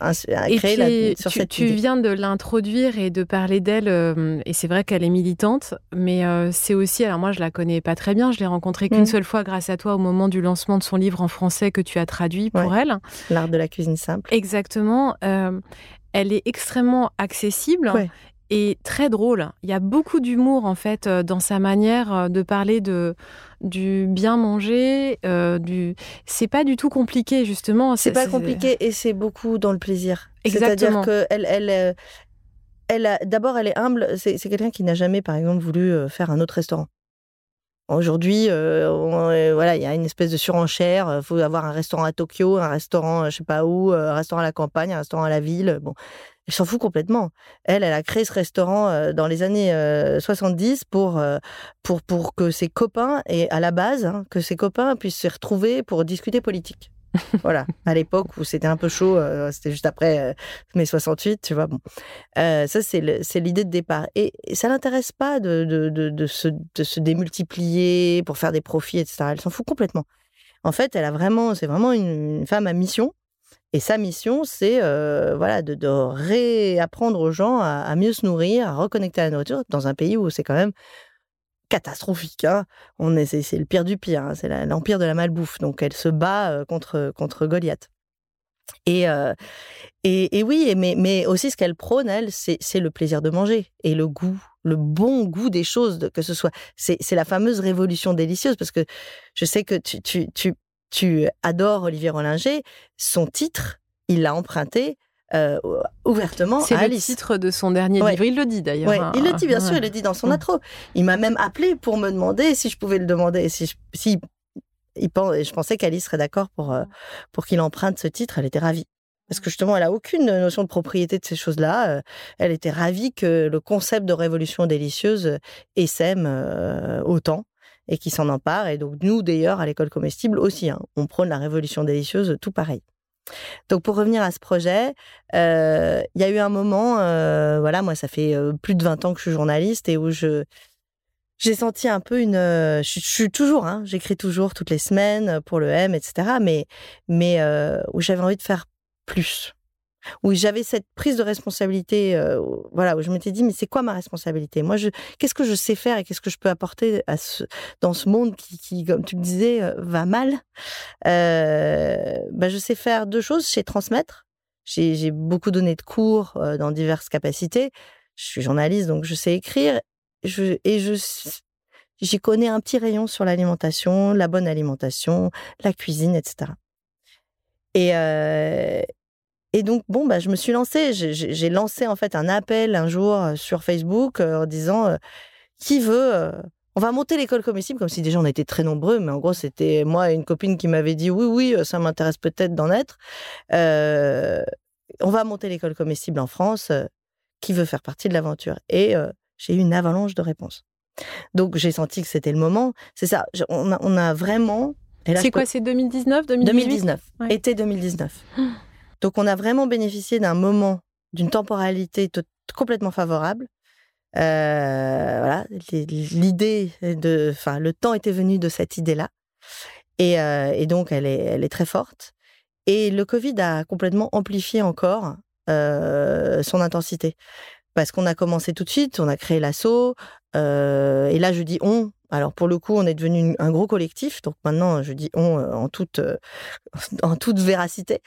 créés sur tu, cette tu viens de l'introduire et de parler d'elle, euh, et c'est vrai qu'elle est militante, mais euh, c'est aussi, alors moi je la connais pas très bien, je l'ai rencontrée qu'une mmh. seule fois grâce à toi au moment du lancement de son livre en français que tu as traduit pour elle. L'art de la cuisine simple. Exactement. elle est extrêmement accessible et très drôle. Il y a beaucoup d'humour en fait euh, dans sa manière euh, de parler de du bien manger. Euh, du c'est pas du tout compliqué justement. C'est pas compliqué et c'est beaucoup dans le plaisir. C'est-à-dire que elle, elle, elle d'abord elle est humble. C'est quelqu'un qui n'a jamais par exemple voulu faire un autre restaurant. Aujourd'hui, voilà, il y a une espèce de surenchère. Il faut avoir un restaurant à Tokyo, un restaurant, je sais pas où, un restaurant à la campagne, un restaurant à la ville. Bon, elle s'en fout complètement. Elle, elle a créé ce restaurant euh, dans les années 70 euh, pour, euh, pour, pour que ses copains, et à la base, hein, que ses copains puissent se retrouver pour discuter politique. voilà, à l'époque où c'était un peu chaud, c'était juste après mai 68, tu vois. Bon, ça c'est l'idée de départ. Et, ça l'intéresse pas de, de, de, de, se, de se démultiplier pour faire des profits, etc. Elle s'en fout complètement. En fait, elle a vraiment, c'est vraiment une, femme à mission et sa mission, c'est euh, voilà, de, réapprendre aux gens à, mieux se nourrir, à reconnecter à la nourriture dans un pays où c'est quand même catastrophique. Hein. C'est, le pire du pire. Hein. C'est l'empire de la malbouffe. Donc elle se bat euh, contre, contre Goliath. Et, euh, et, oui, mais, mais aussi ce qu'elle prône, elle, c'est, le plaisir de manger et le goût, le bon goût des choses, que ce soit. C'est, la fameuse révolution délicieuse, parce que je sais que tu, tu, tu adores Olivier Rollinger, son titre, il l'a emprunté euh, ouvertement C'est le titre de son dernier livre. Il le dit d'ailleurs. Hein. Il le dit, bien sûr, il le dit dans son intro. Il m'a même appelé pour me demander si je pouvais le demander. Si, si il pense, je pensais qu'Alice serait d'accord pour, euh, pour qu'il emprunte ce titre. Elle était ravie. Parce que justement, elle a aucune notion de propriété de ces choses-là. Euh, elle était ravie que le concept de révolution délicieuse essaime autant et qui s'en empare. Et donc, nous, d'ailleurs, à l'école comestible aussi, hein, on prône la révolution délicieuse, tout pareil. Donc, pour revenir à ce projet, euh, il y a eu un moment, euh, voilà, moi, ça fait euh, plus de 20 ans que je suis journaliste et où je. J'ai senti un peu une. Je, suis toujours, hein, j'écris toujours toutes les semaines pour le M, etc. Mais, mais où j'avais envie de faire plus où j'avais cette prise de responsabilité, euh, voilà, où je m'étais dit, mais c'est quoi ma responsabilité? Moi, qu'est-ce que je sais faire et qu'est-ce que je peux apporter dans ce monde qui, comme tu le disais, euh, va mal? Bah, Je sais faire deux choses, je sais transmettre. J'ai beaucoup donné de cours dans diverses capacités. Je suis journaliste, donc je sais écrire. Et je j'y connais un petit rayon sur l'alimentation, la bonne alimentation, la cuisine, etc. Et, et donc, bon, bah, je me suis lancée. J'ai lancé en fait un appel un jour euh, sur Facebook euh, en disant euh, qui veut. on va monter l'école comestible, comme si déjà on était très nombreux, mais en gros, c'était moi et une copine qui m'avait dit oui, oui, ça m'intéresse peut-être d'en être. on va monter l'école comestible en France. qui veut faire partie de l'aventure Et j'ai eu une avalanche de réponses. Donc, j'ai senti que c'était le moment. C'est ça, on a, on a vraiment. C'est quoi, c'est 2019 2019, été 2019. Donc on a vraiment bénéficié d'un moment, d'une temporalité complètement favorable. Euh, voilà, l'idée de, enfin, le temps était venu de cette idée-là, et, euh, donc elle est, très forte. Et le Covid a complètement amplifié encore euh, son intensité, parce qu'on a commencé tout de suite, on a créé l'assaut, et là je dis on, alors pour le coup, on est devenu un gros collectif, donc maintenant je dis on euh, en toute, euh, en toute véracité.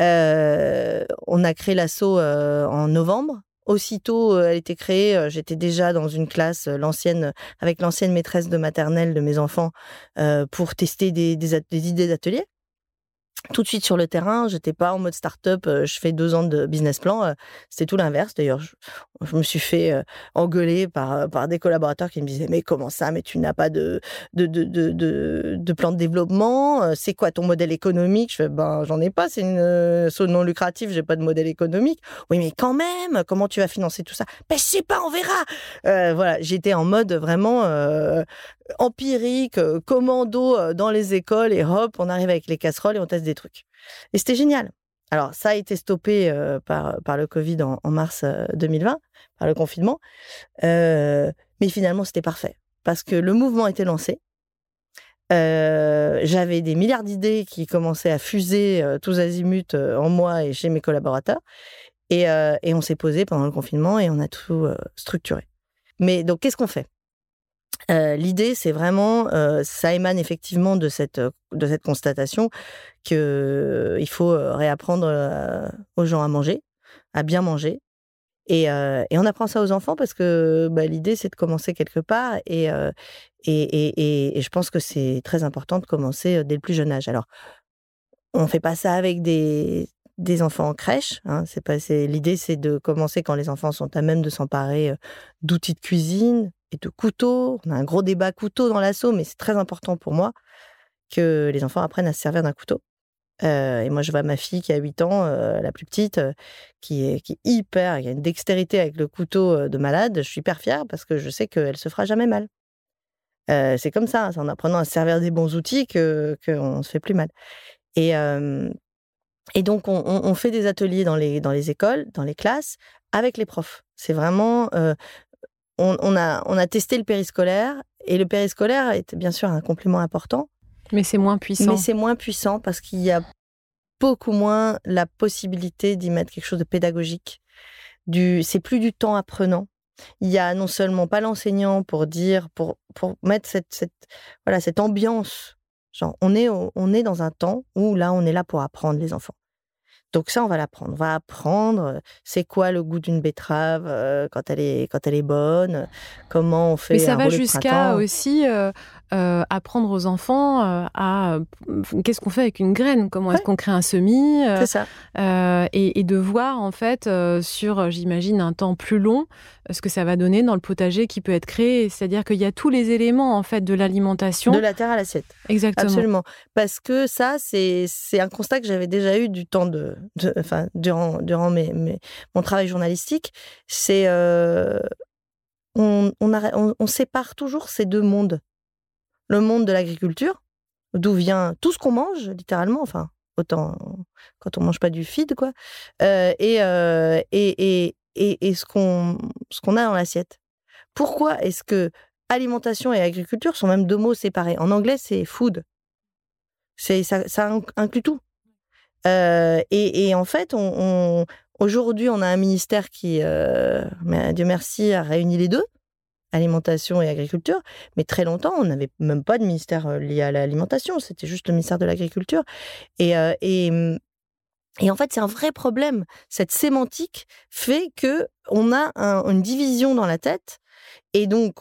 Euh, on a créé l'assaut en novembre. Aussitôt, elle était créée, j'étais déjà dans une classe, l'ancienne, avec l'ancienne maîtresse de maternelle de mes enfants, pour tester des, des idées d'atelier. Tout de suite sur le terrain. J'étais pas en mode start-up, euh, je fais deux ans de business plan. Euh, c'était tout l'inverse. D'ailleurs, je, me suis fait euh, engueuler par, par des collaborateurs qui me disaient Mais comment ça? Mais tu n'as pas de, de, de, de, plan de développement C'est quoi ton modèle économique? Je fais Ben, j'en ai pas. C'est une zone non lucrative, j'ai pas de modèle économique. Oui, mais quand même, comment tu vas financer tout ça? Ben, je sais pas, on verra. voilà, j'étais en mode vraiment empirique, commando dans les écoles et hop, on arrive avec les casseroles et on teste des trucs. Et c'était génial. Alors, ça a été stoppé euh, par, par le Covid en, mars 2020, euh, par le confinement. Euh, mais finalement, c'était parfait. Parce que le mouvement était lancé. J'avais des milliards d'idées qui commençaient à fuser tous azimuts en moi et chez mes collaborateurs. Et, et on s'est posé pendant le confinement et on a tout structuré. Mais donc, qu'est-ce qu'on fait? Euh, l'idée, c'est vraiment, euh, ça émane effectivement de cette, de cette constatation qu'il euh, faut réapprendre aux gens à manger, à bien manger. Et, on apprend ça aux enfants parce que bah, l'idée, c'est de commencer quelque part. Et, et, et, je pense que c'est très important de commencer dès le plus jeune âge. Alors, on ne fait pas ça avec des, des enfants en crèche. Hein, c'est l'idée, c'est de commencer quand les enfants sont à même de s'emparer d'outils de cuisine, et de couteaux. On a un gros débat couteau dans l'assaut, mais c'est très important pour moi que les enfants apprennent à se servir d'un couteau. Euh, et moi, je vois ma fille qui a 8 ans, euh, la plus petite, euh, qui, est, qui est hyper, qui a une dextérité avec le couteau de malade. Je suis hyper fière parce que je sais qu'elle se fera jamais mal. c'est comme ça, c'est en apprenant à se servir des bons outils qu'on que se fait plus mal. Et, et donc, on, on, fait des ateliers dans les, dans les écoles, dans les classes, avec les profs. C'est vraiment on, a, on a testé le périscolaire et le périscolaire est bien sûr un complément important. Mais c'est moins puissant. Mais c'est moins puissant parce qu'il y a beaucoup moins la possibilité d'y mettre quelque chose de pédagogique. Du, c'est plus du temps apprenant. Il y a non seulement pas l'enseignant pour dire, pour, pour mettre cette, cette, voilà, cette ambiance. Genre, on est, on est dans un temps où là, on est là pour apprendre les enfants. Donc ça, on va l'apprendre. On va apprendre euh, c'est quoi le goût d'une betterave euh, quand elle est quand elle est bonne, comment on fait. Mais ça va jusqu'à aussi euh, apprendre aux enfants à qu'est-ce qu'on fait avec une graine, comment est-ce qu'on crée un semis? c'est ça. Et, et, de voir en fait sur, j'imagine, un temps plus long, ce que ça va donner dans le potager qui peut être créé. C'est-à-dire qu'il y a tous les éléments en fait de l'alimentation. De la terre à l'assiette. Exactement. Absolument. Parce que ça, c'est un constat que j'avais déjà eu du temps de, enfin, durant, durant mes, mon travail journalistique. C'est. Euh, on, on, on, sépare toujours ces deux mondes. Le monde de l'agriculture, d'où vient tout ce qu'on mange, littéralement, enfin, autant quand on mange pas du feed, quoi, euh, et, euh, et, et, et, ce qu'on ce qu'on a dans l'assiette. Pourquoi est-ce que alimentation et agriculture sont même deux mots séparés? En anglais, c'est food. Ça, ça, inclut tout. Euh, et, et, en fait, aujourd'hui, on a un ministère qui, euh, Dieu merci, a réuni les deux, alimentation et agriculture. Mais très longtemps, on n'avait même pas de ministère euh, lié à l'alimentation. C'était juste le ministère de l'agriculture. Et, et et en fait, c'est un vrai problème. Cette sémantique fait que on a une division dans la tête. Et donc,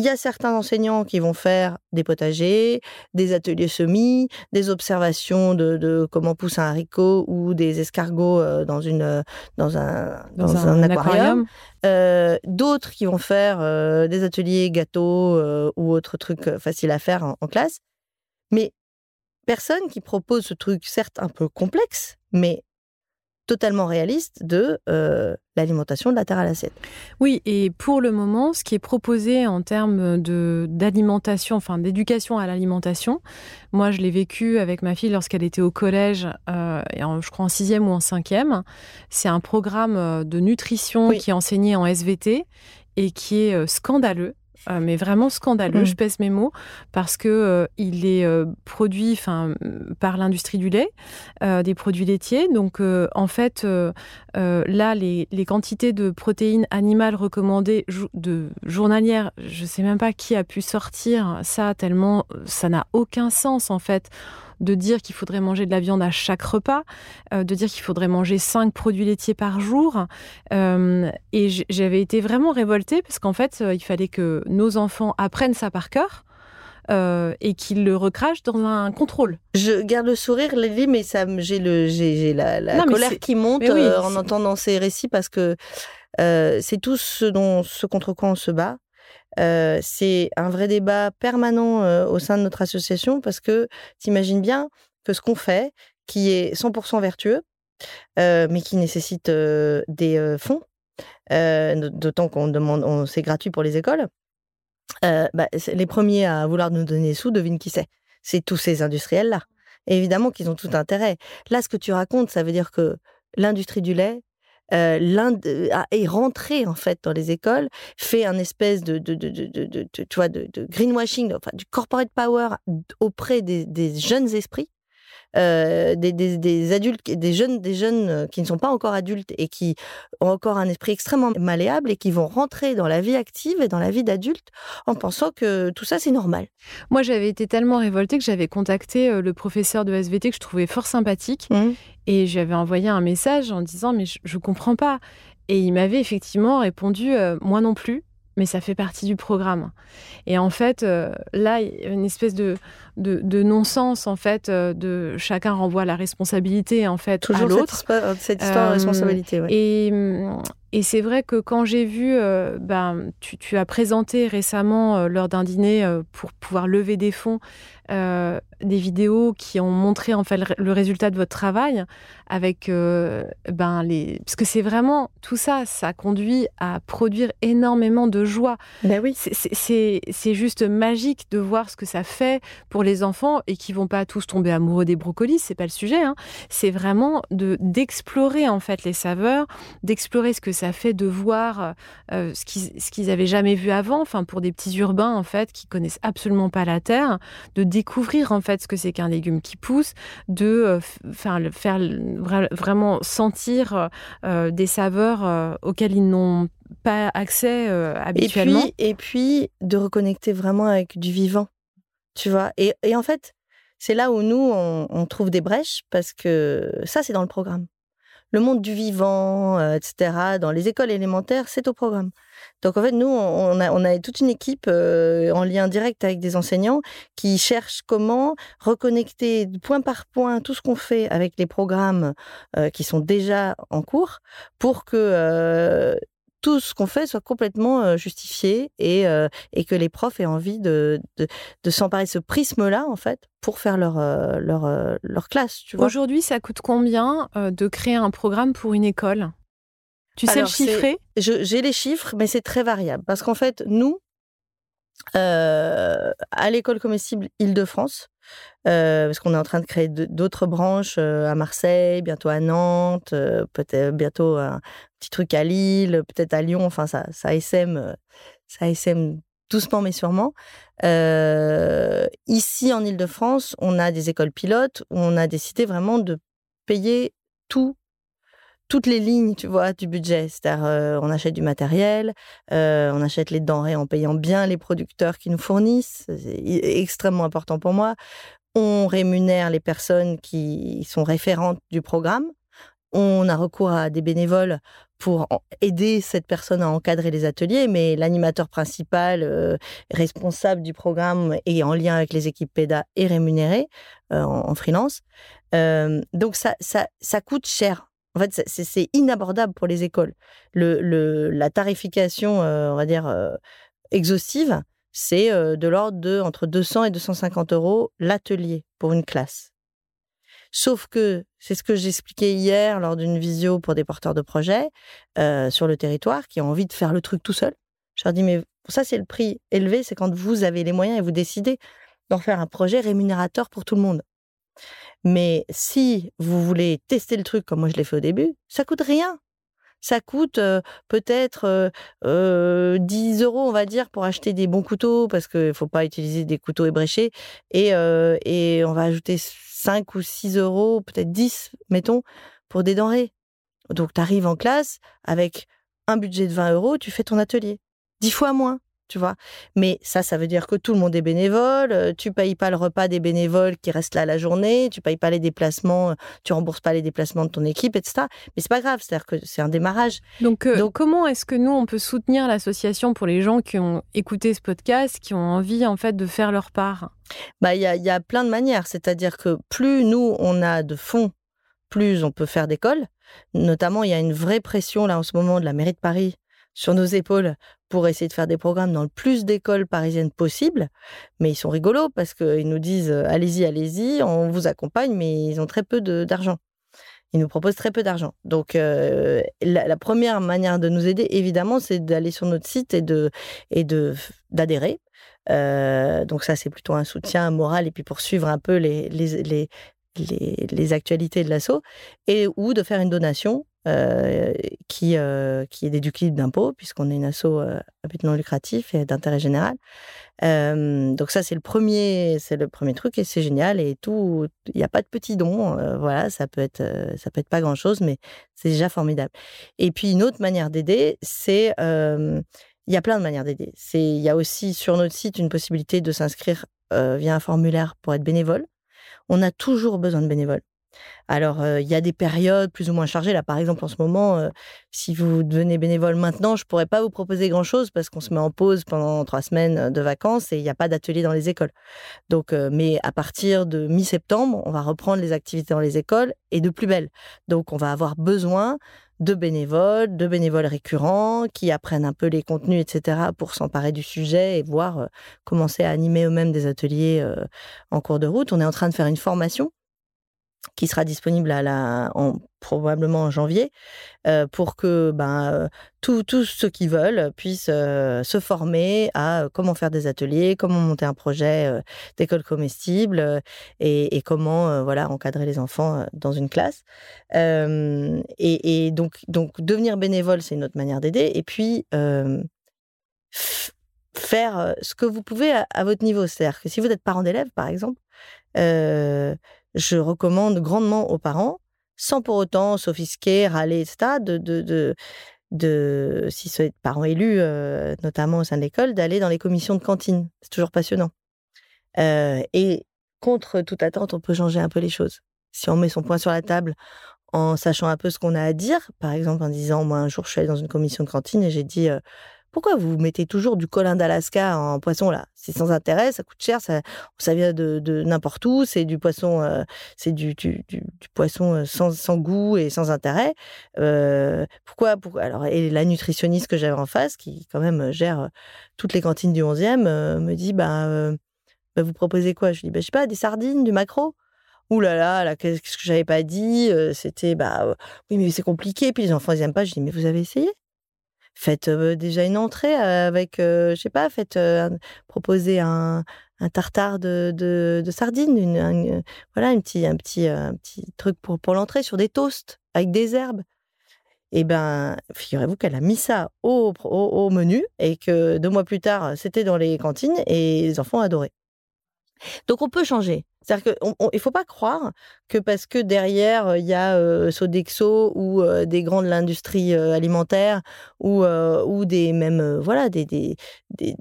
il y a certains enseignants qui vont faire des potagers, des ateliers semis, des observations de, comment pousse un haricot ou des escargots euh, dans, une, dans, un, dans, un, aquarium. Euh, d'autres qui vont faire euh, des ateliers gâteaux ou autres trucs faciles à faire en, en classe. Mais personne qui propose ce truc, certes un peu complexe, mais totalement réaliste de euh, l'alimentation de la terre à l'assiette. Oui, et pour le moment, ce qui est proposé en termes d'alimentation, enfin d'éducation à l'alimentation, moi je l'ai vécu avec ma fille lorsqu'elle était au collège, euh, et je crois en sixième ou en cinquième. C'est un programme euh, de nutrition qui est enseigné en SVT et qui est scandaleux. Euh, mais vraiment scandaleux, je mmh. pèse mes mots, parce que euh, il est euh, produit par l'industrie du lait, des produits laitiers. Donc en fait, là, les, les, quantités de protéines animales recommandées de journalières, je sais même pas qui a pu sortir ça tellement ça n'a aucun sens en fait de dire qu'il faudrait manger de la viande à chaque repas, euh, de dire qu'il faudrait manger cinq produits laitiers par jour. Euh, et j'avais été vraiment révoltée parce qu'en fait, euh, il fallait que nos enfants apprennent ça par cœur. et qu'il le recrache dans un contrôle. Je garde le sourire, Lily, mais ça, j'ai le, j'ai la, la colère qui monte en entendant ces récits parce que c'est tout ce dont, ce contre quoi on se bat. C'est un vrai débat permanent au sein de notre association parce que t'imagines bien que ce qu'on fait, qui est 100% vertueux, mais qui nécessite des fonds, d'autant qu'on demande, on, c'est gratuit pour les écoles. Bah, les premiers à vouloir nous donner des sous, devine qui c'est C'est tous ces industriels-là. évidemment qu'ils ont tout intérêt. Là, ce que tu racontes, ça veut dire que l'industrie du lait est rentrée en fait dans les écoles, fait un espèce de, de, de, de, tu vois, de, greenwashing, enfin, du corporate power auprès des jeunes esprits euh, des, des, adultes, des jeunes, des jeunes euh, qui ne sont pas encore adultes et qui ont encore un esprit extrêmement malléable et qui vont rentrer dans la vie active et dans la vie d'adulte en pensant que tout ça c'est normal. Moi j'avais été tellement révoltée que j'avais contacté euh, le professeur de SVT que je trouvais fort sympathique mmh. et j'avais envoyé un message en disant mais je, je comprends pas. Et il m'avait effectivement répondu moi non plus mais ça fait partie du programme. Et en fait, là, il y a une espèce de, de, non-sens en fait euh, de chacun renvoie la responsabilité en fait Toujours à l'autre. Cette, histoire de euh, responsabilité. Et, et c'est vrai que quand j'ai vu, euh, ben, tu, tu, as présenté récemment lors d'un dîner pour pouvoir lever des fonds des vidéos qui ont montré en fait le, résultat de votre travail avec ben les parce que c'est vraiment tout ça ça conduit à produire énormément de joie. Ben oui. C'est juste magique de voir ce que ça fait pour les enfants et qui vont pas tous tomber amoureux des brocolis, c'est pas le sujet. Hein. C'est vraiment de d'explorer en fait les saveurs, d'explorer ce que ça fait de voir euh, ce qu'ils ce qu'ils avaient jamais vu avant. Enfin pour des petits urbains en fait qui connaissent absolument pas la terre, de découvrir en fait ce que c'est qu'un légume qui pousse, de euh, faire vraiment sentir euh, des saveurs auxquelles ils n'ont pas accès habituellement. Et puis, et puis de reconnecter vraiment avec du vivant. Tu vois et, et, en fait, c'est là où nous, on, trouve des brèches parce que ça, c'est dans le programme. Le monde du vivant, euh, etc., dans les écoles élémentaires, c'est au programme. Donc en fait, nous, on a, toute une équipe euh, en lien direct avec des enseignants qui cherchent comment reconnecter point par point tout ce qu'on fait avec les programmes euh, qui sont déjà en cours pour que tout ce qu'on fait soit complètement justifié et, et que les profs aient envie de, de, s'emparer de ce prisme-là, en fait, pour faire leur, leur, leur classe. Aujourd'hui, ça coûte combien de créer un programme pour une école? Tu sais le chiffrer? J'ai les chiffres, mais c'est très variable. Parce qu'en fait, nous, à l'école comestible Île-de-France, parce qu'on est en train de créer d'autres branches à Marseille, bientôt à Nantes, peut-être bientôt un petit truc à Lille, peut-être à Lyon. Enfin, ça, ça SM, ça SM doucement mais sûrement. ici en Île-de-France, on a des écoles pilotes où on a décidé vraiment de payer tout toutes les lignes, tu vois, du budget. C'est-à-dire, on achète du matériel, on achète les denrées en payant bien les producteurs qui nous fournissent. C'est extrêmement important pour moi. On rémunère les personnes qui sont référentes du programme. On a recours à des bénévoles pour aider cette personne à encadrer les ateliers, mais l'animateur principal, responsable du programme et en lien avec les équipes PEDA est rémunéré en, freelance. donc ça, ça, ça coûte cher en fait, c'est inabordable pour les écoles. Le, la tarification, on va dire, exhaustive, c'est de l'ordre de entre 200 et 250 euros l'atelier pour une classe. Sauf que, c'est ce que j'expliquais hier lors d'une visio pour des porteurs de projets sur le territoire qui ont envie de faire le truc tout seul. Je leur dis, mais ça, c'est le prix élevé, c'est quand vous avez les moyens et vous décidez d'en faire un projet rémunérateur pour tout le monde. Mais si vous voulez tester le truc comme moi je l'ai fait au début, ça coûte rien. Ça coûte peut-être 10 euros, on va dire, pour acheter des bons couteaux, parce qu'il ne faut pas utiliser des couteaux ébréchés. Et, et on va ajouter 5 ou 6 euros, peut-être 10, mettons, pour des denrées. Donc, tu arrives en classe avec un budget de 20 euros, tu fais ton atelier. 10 fois moins. Tu vois. Mais ça, ça veut dire que tout le monde est bénévole, euh, tu payes pas le repas des bénévoles qui restent là la journée, tu payes pas les déplacements, euh, tu rembourses pas les déplacements de ton équipe, etc. Mais c'est pas grave, c'est-à-dire que c'est un démarrage. Donc, euh, Donc comment est-ce que nous, on peut soutenir l'association pour les gens qui ont écouté ce podcast, qui ont envie, en fait, de faire leur part? Bah, il y a, y a plein de manières, c'est-à-dire que plus nous, on a de fonds, plus on peut faire d'école. Notamment, il y a une vraie pression là en ce moment de la mairie de Paris sur nos épaules pour essayer de faire des programmes dans le plus d'écoles parisiennes possible. Mais ils sont rigolos parce qu'ils nous disent euh, allez-y, allez-y, on vous accompagne, mais ils ont très peu d'argent. Ils nous proposent très peu d'argent. Donc, euh, la, première manière de nous aider, évidemment, c'est d'aller sur notre site et de et de d'adhérer. Euh, donc ça, c'est plutôt un soutien moral et puis pour suivre un peu les, les, les, les, actualités de l'assaut et ou de faire une donation euh, qui, euh, qui est déductible d'impôts, puisqu'on est une asso euh, à but non lucratif et d'intérêt général. donc ça, c'est le premier, c'est le premier truc et c'est génial. Et tout, il n'y a pas de petits dons. voilà, ça peut être, ça peut être pas grand chose, mais c'est déjà formidable. Et puis une autre manière d'aider, c'est il y a plein de manières d'aider. Il y a aussi sur notre site une possibilité de s'inscrire via un formulaire pour être bénévole. On a toujours besoin de bénévoles. Alors, il y a des périodes plus ou moins chargées. Là, par exemple, en ce moment, si vous devenez bénévole maintenant, je pourrais pas vous proposer grand-chose parce qu'on se met en pause pendant trois semaines de vacances et il n'y a pas d'atelier dans les écoles. Donc, mais à partir de mi-septembre, on va reprendre les activités dans les écoles et de plus belle. Donc, on va avoir besoin de bénévoles, de bénévoles récurrents qui apprennent un peu les contenus, etc., pour s'emparer du sujet et voir commencer à animer eux-mêmes des ateliers en cours de route. On est en train de faire une formation qui sera disponible probablement en janvier, euh, pour que ben, tous ceux qui veulent puissent euh, se former à comment faire des ateliers, comment monter un projet euh, d'école comestible et, comment voilà encadrer les enfants dans une classe. Et, donc, devenir bénévole, c'est une autre manière d'aider. Et puis faire ce que vous pouvez à, votre niveau. C'est-à-dire que si vous êtes parent d'élèves, par exemple, je recommande grandement aux parents, sans pour autant s'offisquer, râler, etc., de, de, de, si c'est parents élus, euh, notamment au sein de l'école, d'aller dans les commissions de cantine. C'est toujours passionnant. Euh, et contre toute attente, on peut changer un peu les choses. Si on met son point sur la table en sachant un peu ce qu'on a à dire, par exemple en disant, moi un jour je suis allée dans une commission de cantine et j'ai dit, euh, pourquoi vous mettez toujours du colin d'Alaska en poisson là? C'est sans intérêt, ça coûte cher, ça, vient de, n'importe où, c'est du poisson, euh, c'est du, poisson euh, sans, goût et sans intérêt. Euh, pourquoi, pourquoi Alors, et la nutritionniste que j'avais en face, qui quand même gère toutes les cantines du 11e, me dit bah, bah, vous proposez quoi? Je lui dis bah, je sais pas, des sardines, du maquereau? Ouh là là, là qu'est-ce que j'avais pas dit C'était bah oui mais c'est compliqué. Puis les enfants ils aiment pas. Je dis mais vous avez essayé? Faites déjà une entrée avec, je sais pas, faites proposer un, un tartare de, de, sardines, un, voilà, un petit, un petit, un petit truc pour, pour l'entrée sur des toasts avec des herbes. Et eh ben, figurez-vous qu'elle a mis ça au, au, au, menu et que deux mois plus tard, c'était dans les cantines et les enfants adoraient. Donc on peut changer. C'est-à-dire qu'il ne faut pas croire que parce que derrière, il y a Sodexo ou des grands de l'industrie alimentaire ou, ou des même, voilà, des, des, des,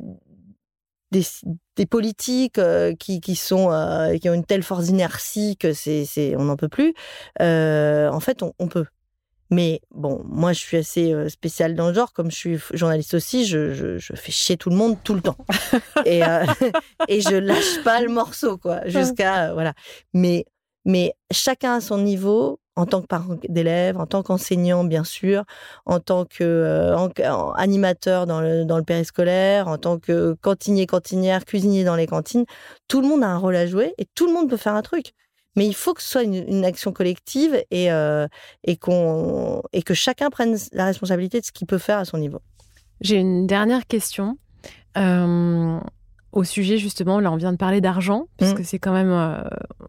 des, politiques qui, qui, sont, qui ont une telle force d'inertie que c'est, on n'en peut plus. en fait, on peut. Mais bon, moi, je suis assez euh, spéciale dans le genre. Comme je suis journaliste aussi, je, je, fais chier tout le monde tout le temps. et, euh, et je lâche pas le morceau, quoi, jusqu'à. Euh, voilà. Mais, mais chacun à son niveau, en tant que parent d'élève, en tant qu'enseignant, bien sûr, en tant qu'animateur dans le, dans le périscolaire, en tant que cantinier, cantinière, cuisinier dans les cantines, tout le monde a un rôle à jouer et tout le monde peut faire un truc. Mais il faut que ce soit une, action collective et, euh, et, qu'on, et que chacun prenne la responsabilité de ce qu'il peut faire à son niveau. J'ai une dernière question. Euh, au sujet justement, là on vient de parler d'argent, puisque mmh. c'est quand même, euh,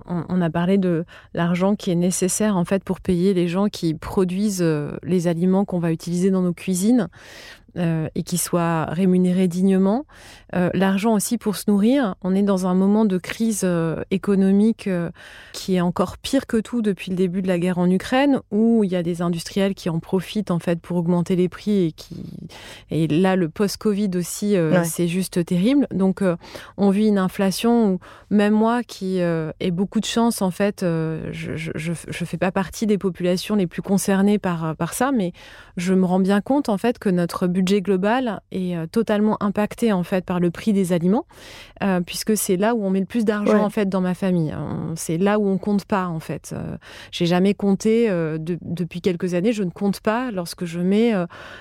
on, a parlé de l'argent qui est nécessaire en fait pour payer les gens qui produisent les aliments qu'on va utiliser dans nos cuisines. Et qui soit rémunéré dignement. L'argent aussi pour se nourrir. On est dans un moment de crise économique qui est encore pire que tout depuis le début de la guerre en Ukraine, où il y a des industriels qui en profitent en fait pour augmenter les prix et qui et là le post-Covid aussi c'est juste terrible. Donc on vit une inflation où même moi qui ai beaucoup de chance en fait, je, je, je, fais pas partie des populations les plus concernées par par ça, mais je me rends bien compte en fait que notre budget global est totalement impacté en fait par le prix des aliments, puisque c'est là où on met le plus d'argent en fait dans ma famille. C'est là où on compte pas en fait. J'ai jamais compté depuis quelques années. Je ne compte pas lorsque je mets,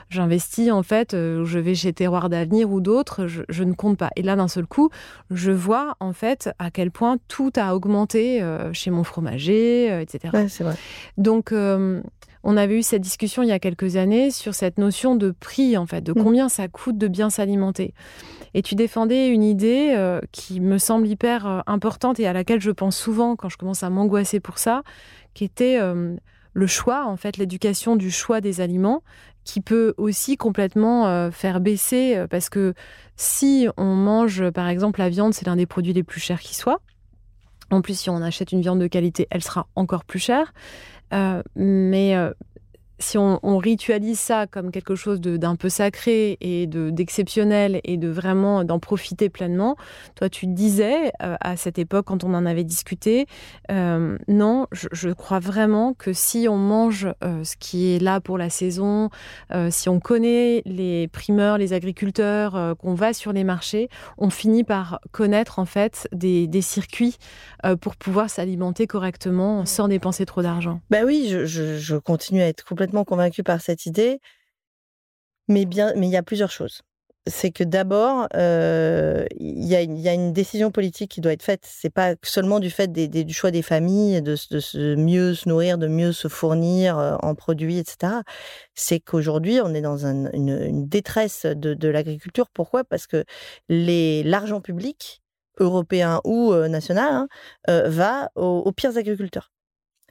j'investis en fait, je vais chez Terroir d'avenir ou d'autres. Je, je, ne compte pas. Et là d'un seul coup, je vois en fait à quel point tout a augmenté chez mon fromager, etc. Ouais, c'est vrai. Donc on avait eu cette discussion il y a quelques années sur cette notion de prix, en fait, de mm. combien ça coûte de bien s'alimenter. Et tu défendais une idée euh, qui me semble hyper euh, importante et à laquelle je pense souvent quand je commence à m'angoisser pour ça, qui était euh, le choix, en fait, l'éducation du choix des aliments, qui peut aussi complètement faire baisser, parce que si on mange, par exemple, la viande, c'est l'un des produits les plus chers qui soit. En plus, si on achète une viande de qualité, elle sera encore plus chère. Euh, mais euh, si on, ritualise ça comme quelque chose d'un peu sacré et d'exceptionnel et de vraiment d'en profiter pleinement, toi tu disais euh, à cette époque quand on en avait discuté, euh, non, je, crois vraiment que si on mange euh, ce qui est là pour la saison, si on connaît les primeurs, les agriculteurs, qu'on va sur les marchés, on finit par connaître en fait des, circuits pour pouvoir s'alimenter correctement sans dépenser trop d'argent. Ben oui, je continue à être complètement convaincu par cette idée, mais bien, mais il y a plusieurs choses. C'est que d'abord, euh, il y, a une décision politique qui doit être faite. C'est pas seulement du fait du choix des familles, de, de, mieux se nourrir, de mieux se fournir euh, en produits, etc. C'est qu'aujourd'hui, on est dans une, détresse de, l'agriculture. Pourquoi? Parce que l'argent public, européen ou euh, national, hein, va aux pires agriculteurs.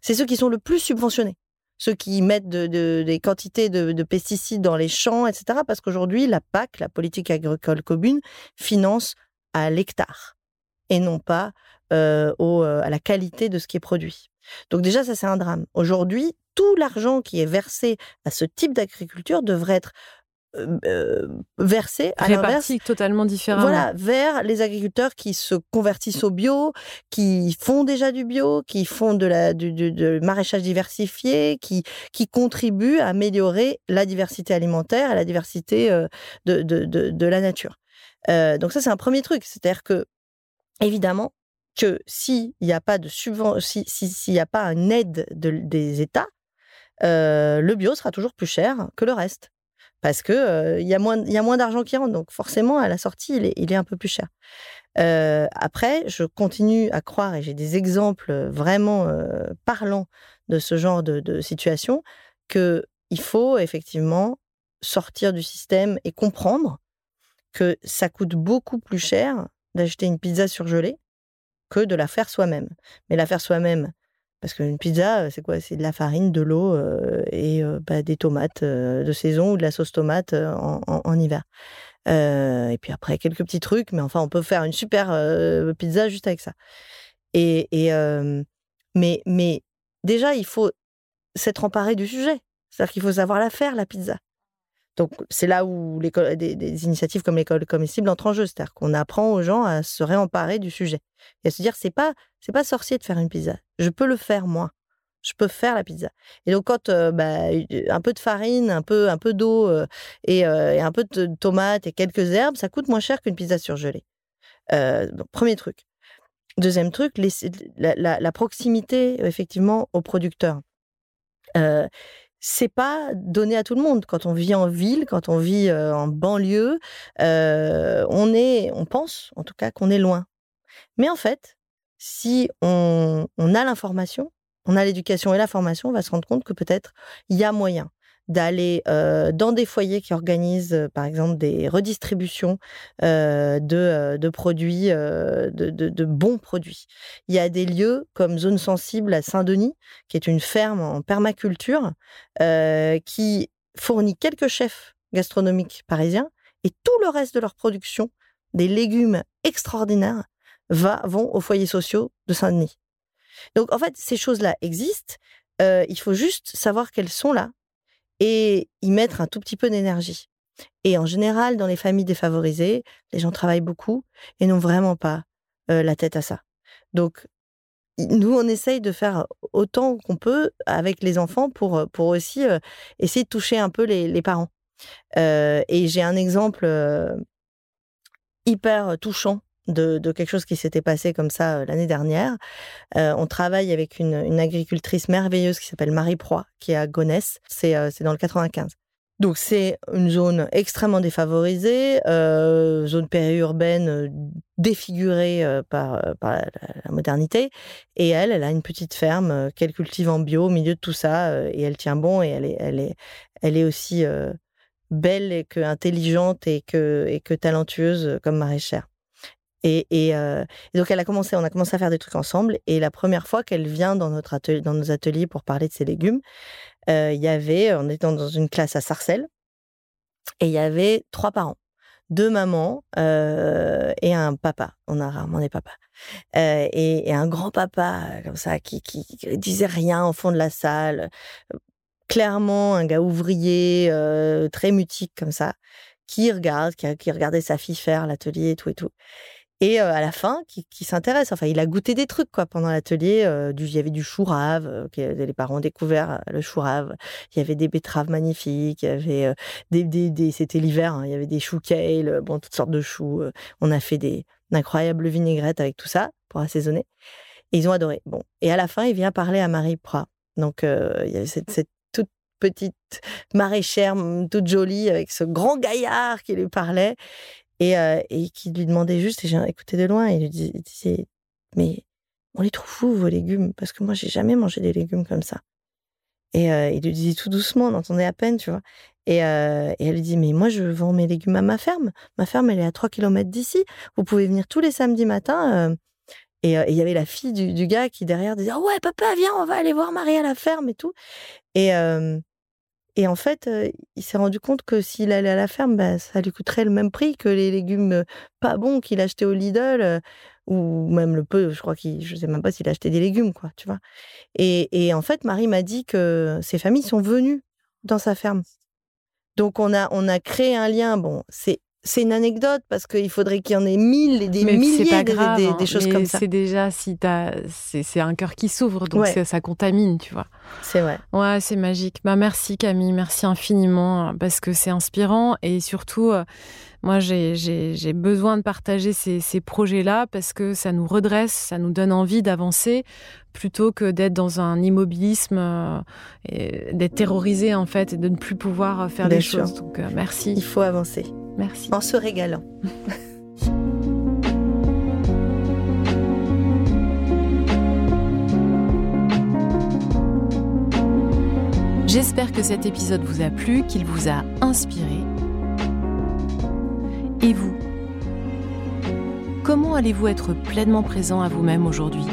C'est ceux qui sont le plus subventionnés ceux qui mettent des quantités de, pesticides dans les champs, etc. Parce qu'aujourd'hui, la PAC, la politique agricole commune, finance à l'hectare et non pas euh, euh, à la qualité de ce qui est produit. Donc déjà, ça c'est un drame. Aujourd'hui, tout l'argent qui est versé à ce type d'agriculture devrait être euh, euh, versé à l'inverse totalement différemment. Voilà, vers les agriculteurs qui se convertissent au bio, qui font déjà du bio, qui font de la du, maraîchage diversifié, qui qui contribuent à améliorer la diversité alimentaire et la diversité euh, de, de, de, la nature. donc ça c'est un premier truc, c'est-à-dire que évidemment que s'il n'y a pas de subvention, s'il si, n'y a pas une aide des États, le bio sera toujours plus cher que le reste parce que il y a moins, moins d'argent qui rentre. Donc forcément, à la sortie, il est, il est un peu plus cher. après, je continue à croire, et j'ai des exemples vraiment parlants de ce genre de, de situation, qu'il faut effectivement sortir du système et comprendre que ça coûte beaucoup plus cher d'acheter une pizza surgelée que de la faire soi-même. Mais la faire soi-même, parce qu'une pizza, c'est quoi? C'est de la farine, de l'eau et bah, des tomates de saison ou de la sauce tomate en, hiver. et puis après, quelques petits trucs, mais enfin, on peut faire une super pizza juste avec ça. Et, mais déjà, il faut s'être emparé du sujet. C'est-à-dire qu'il faut savoir la faire, la pizza. Donc, c'est là où des, initiatives comme l'école comestible entrent en jeu. C'est-à-dire qu'on apprend aux gens à se réemparer du sujet. Et à se dire, c'est pas, c'est pas sorcier de faire une pizza. Je peux le faire, moi. Je peux faire la pizza. Et donc, quand euh, bah, un peu de farine, un peu, un peu d'eau euh, et, euh, et, un peu de tomates et quelques herbes, ça coûte moins cher qu'une pizza surgelée. premier truc. Deuxième truc, la, proximité, effectivement, aux producteurs c'est pas donné à tout le monde. Quand on vit en ville, quand on vit en banlieue, on est, on pense en tout cas qu'on est loin. Mais en fait, si on, on a l'information, on a l'éducation et la formation, on va se rendre compte que peut-être il y a moyen d'aller dans des foyers qui organisent, par exemple, des redistributions de, produits, de, bons produits. Il y a des lieux comme Zone Sensible à Saint-Denis, qui est une ferme en permaculture, qui fournit quelques chefs gastronomique parisien et tout le reste de leur production, des légumes extraordinaires, va, vont aux foyers sociaux de Saint-Denis. Donc en fait, ces choses-là existent. Il faut juste savoir qu'elles sont là et y mettre un tout petit peu d'énergie. Et en général, dans les familles défavorisées, les gens travaillent beaucoup et n'ont vraiment pas la tête à ça. Donc, nous, on essaye de faire autant qu'on peut avec les enfants pour, pour aussi essayer de toucher un peu les, parents. et j'ai un exemple hyper touchant de, quelque chose qui s'était passé comme ça l'année dernière. on travaille avec une, agricultrice merveilleuse qui s'appelle Marie Proy, qui est à Gonesse. C'est dans le 95. Donc c'est une zone extrêmement défavorisée, zone périurbaine défigurée par, la, modernité. Et elle, elle a une petite ferme qu'elle cultive en bio au milieu de tout ça, et elle tient bon et elle est, elle est, elle est aussi belle et que intelligente et que, et que talentueuse comme maraîchère. Et, et, donc elle a commencé, on a commencé à faire des trucs ensemble. Et la première fois qu'elle vient dans notre atelier, dans nos ateliers pour parler de ses légumes, il y avait, on était dans une classe à Sarcelles, et il y avait trois parents, deux mamans et un papa. On a rarement des papas. Et, un grand papa comme ça qui, qui, disait rien au fond de la salle, clairement un gars ouvrier, très mutique comme ça, qui regarde, qui regardait sa fille faire l'atelier et tout et tout. Et à la fin, qui, s'intéresse. Enfin, il a goûté des trucs quoi pendant l'atelier. il y avait du chou rave, les parents ont découvert le chou rave. Il y avait des betteraves magnifiques. Il y avait des, c'était l'hiver. Hein, il y avait des choux kale, bon toutes sortes de choux. on a fait des incroyables vinaigrettes avec tout ça pour assaisonner. Et ils ont adoré. Bon, et à la fin, il vient parler à Marie Prat. Donc il y avait cette, cette toute petite maraîchère, toute jolie, avec ce grand gaillard qui lui parlait et, qui lui demandait juste, et j'ai écouté de loin, et il lui disait, mais on les trouve où vos légumes Parce que moi, j'ai jamais mangé des légumes comme ça. Et il lui disait tout doucement, on entendait à peine, tu vois. Et, elle lui dit, mais moi, je vends mes légumes à ma ferme. Ma ferme, elle est à 3 km d'ici. Vous pouvez venir tous les samedis matins. et il y avait la fille du, gars qui derrière disait, oh ouais, papa, viens, on va aller voir Marie à la ferme et tout. Et, et en fait, il s'est rendu compte que s'il allait à la ferme, bah, ça lui coûterait le même prix que les légumes pas bons qu'il achetait au Lidl, ou même le peu, je crois qu'il, je sais même pas s'il achetait des légumes, quoi, tu vois. Et, et en fait, Marie m'a dit que ses familles sont venues dans sa ferme. Donc on a, on a créé un lien. Bon, c'est c'est une anecdote parce qu'il faudrait qu'il y en ait mille et des milliers pas grave, des, des, choses comme ça. C'est déjà si c'est un cœur qui s'ouvre donc ça, contamine, tu vois. C'est vrai. Ouais, c'est magique. Bah merci Camille, merci infiniment parce que c'est inspirant et surtout euh, moi j'ai besoin de partager ces, ces projets-là parce que ça nous redresse, ça nous donne envie d'avancer plutôt que d'être dans un immobilisme, euh, d'être terrorisé en fait et de ne plus pouvoir euh, faire des choses. Donc merci. Il faut avancer. Merci. En se régalant. J'espère que cet épisode vous a plu, qu'il vous a inspiré. Et vous? Comment allez-vous être pleinement présent à vous-même aujourd'hui?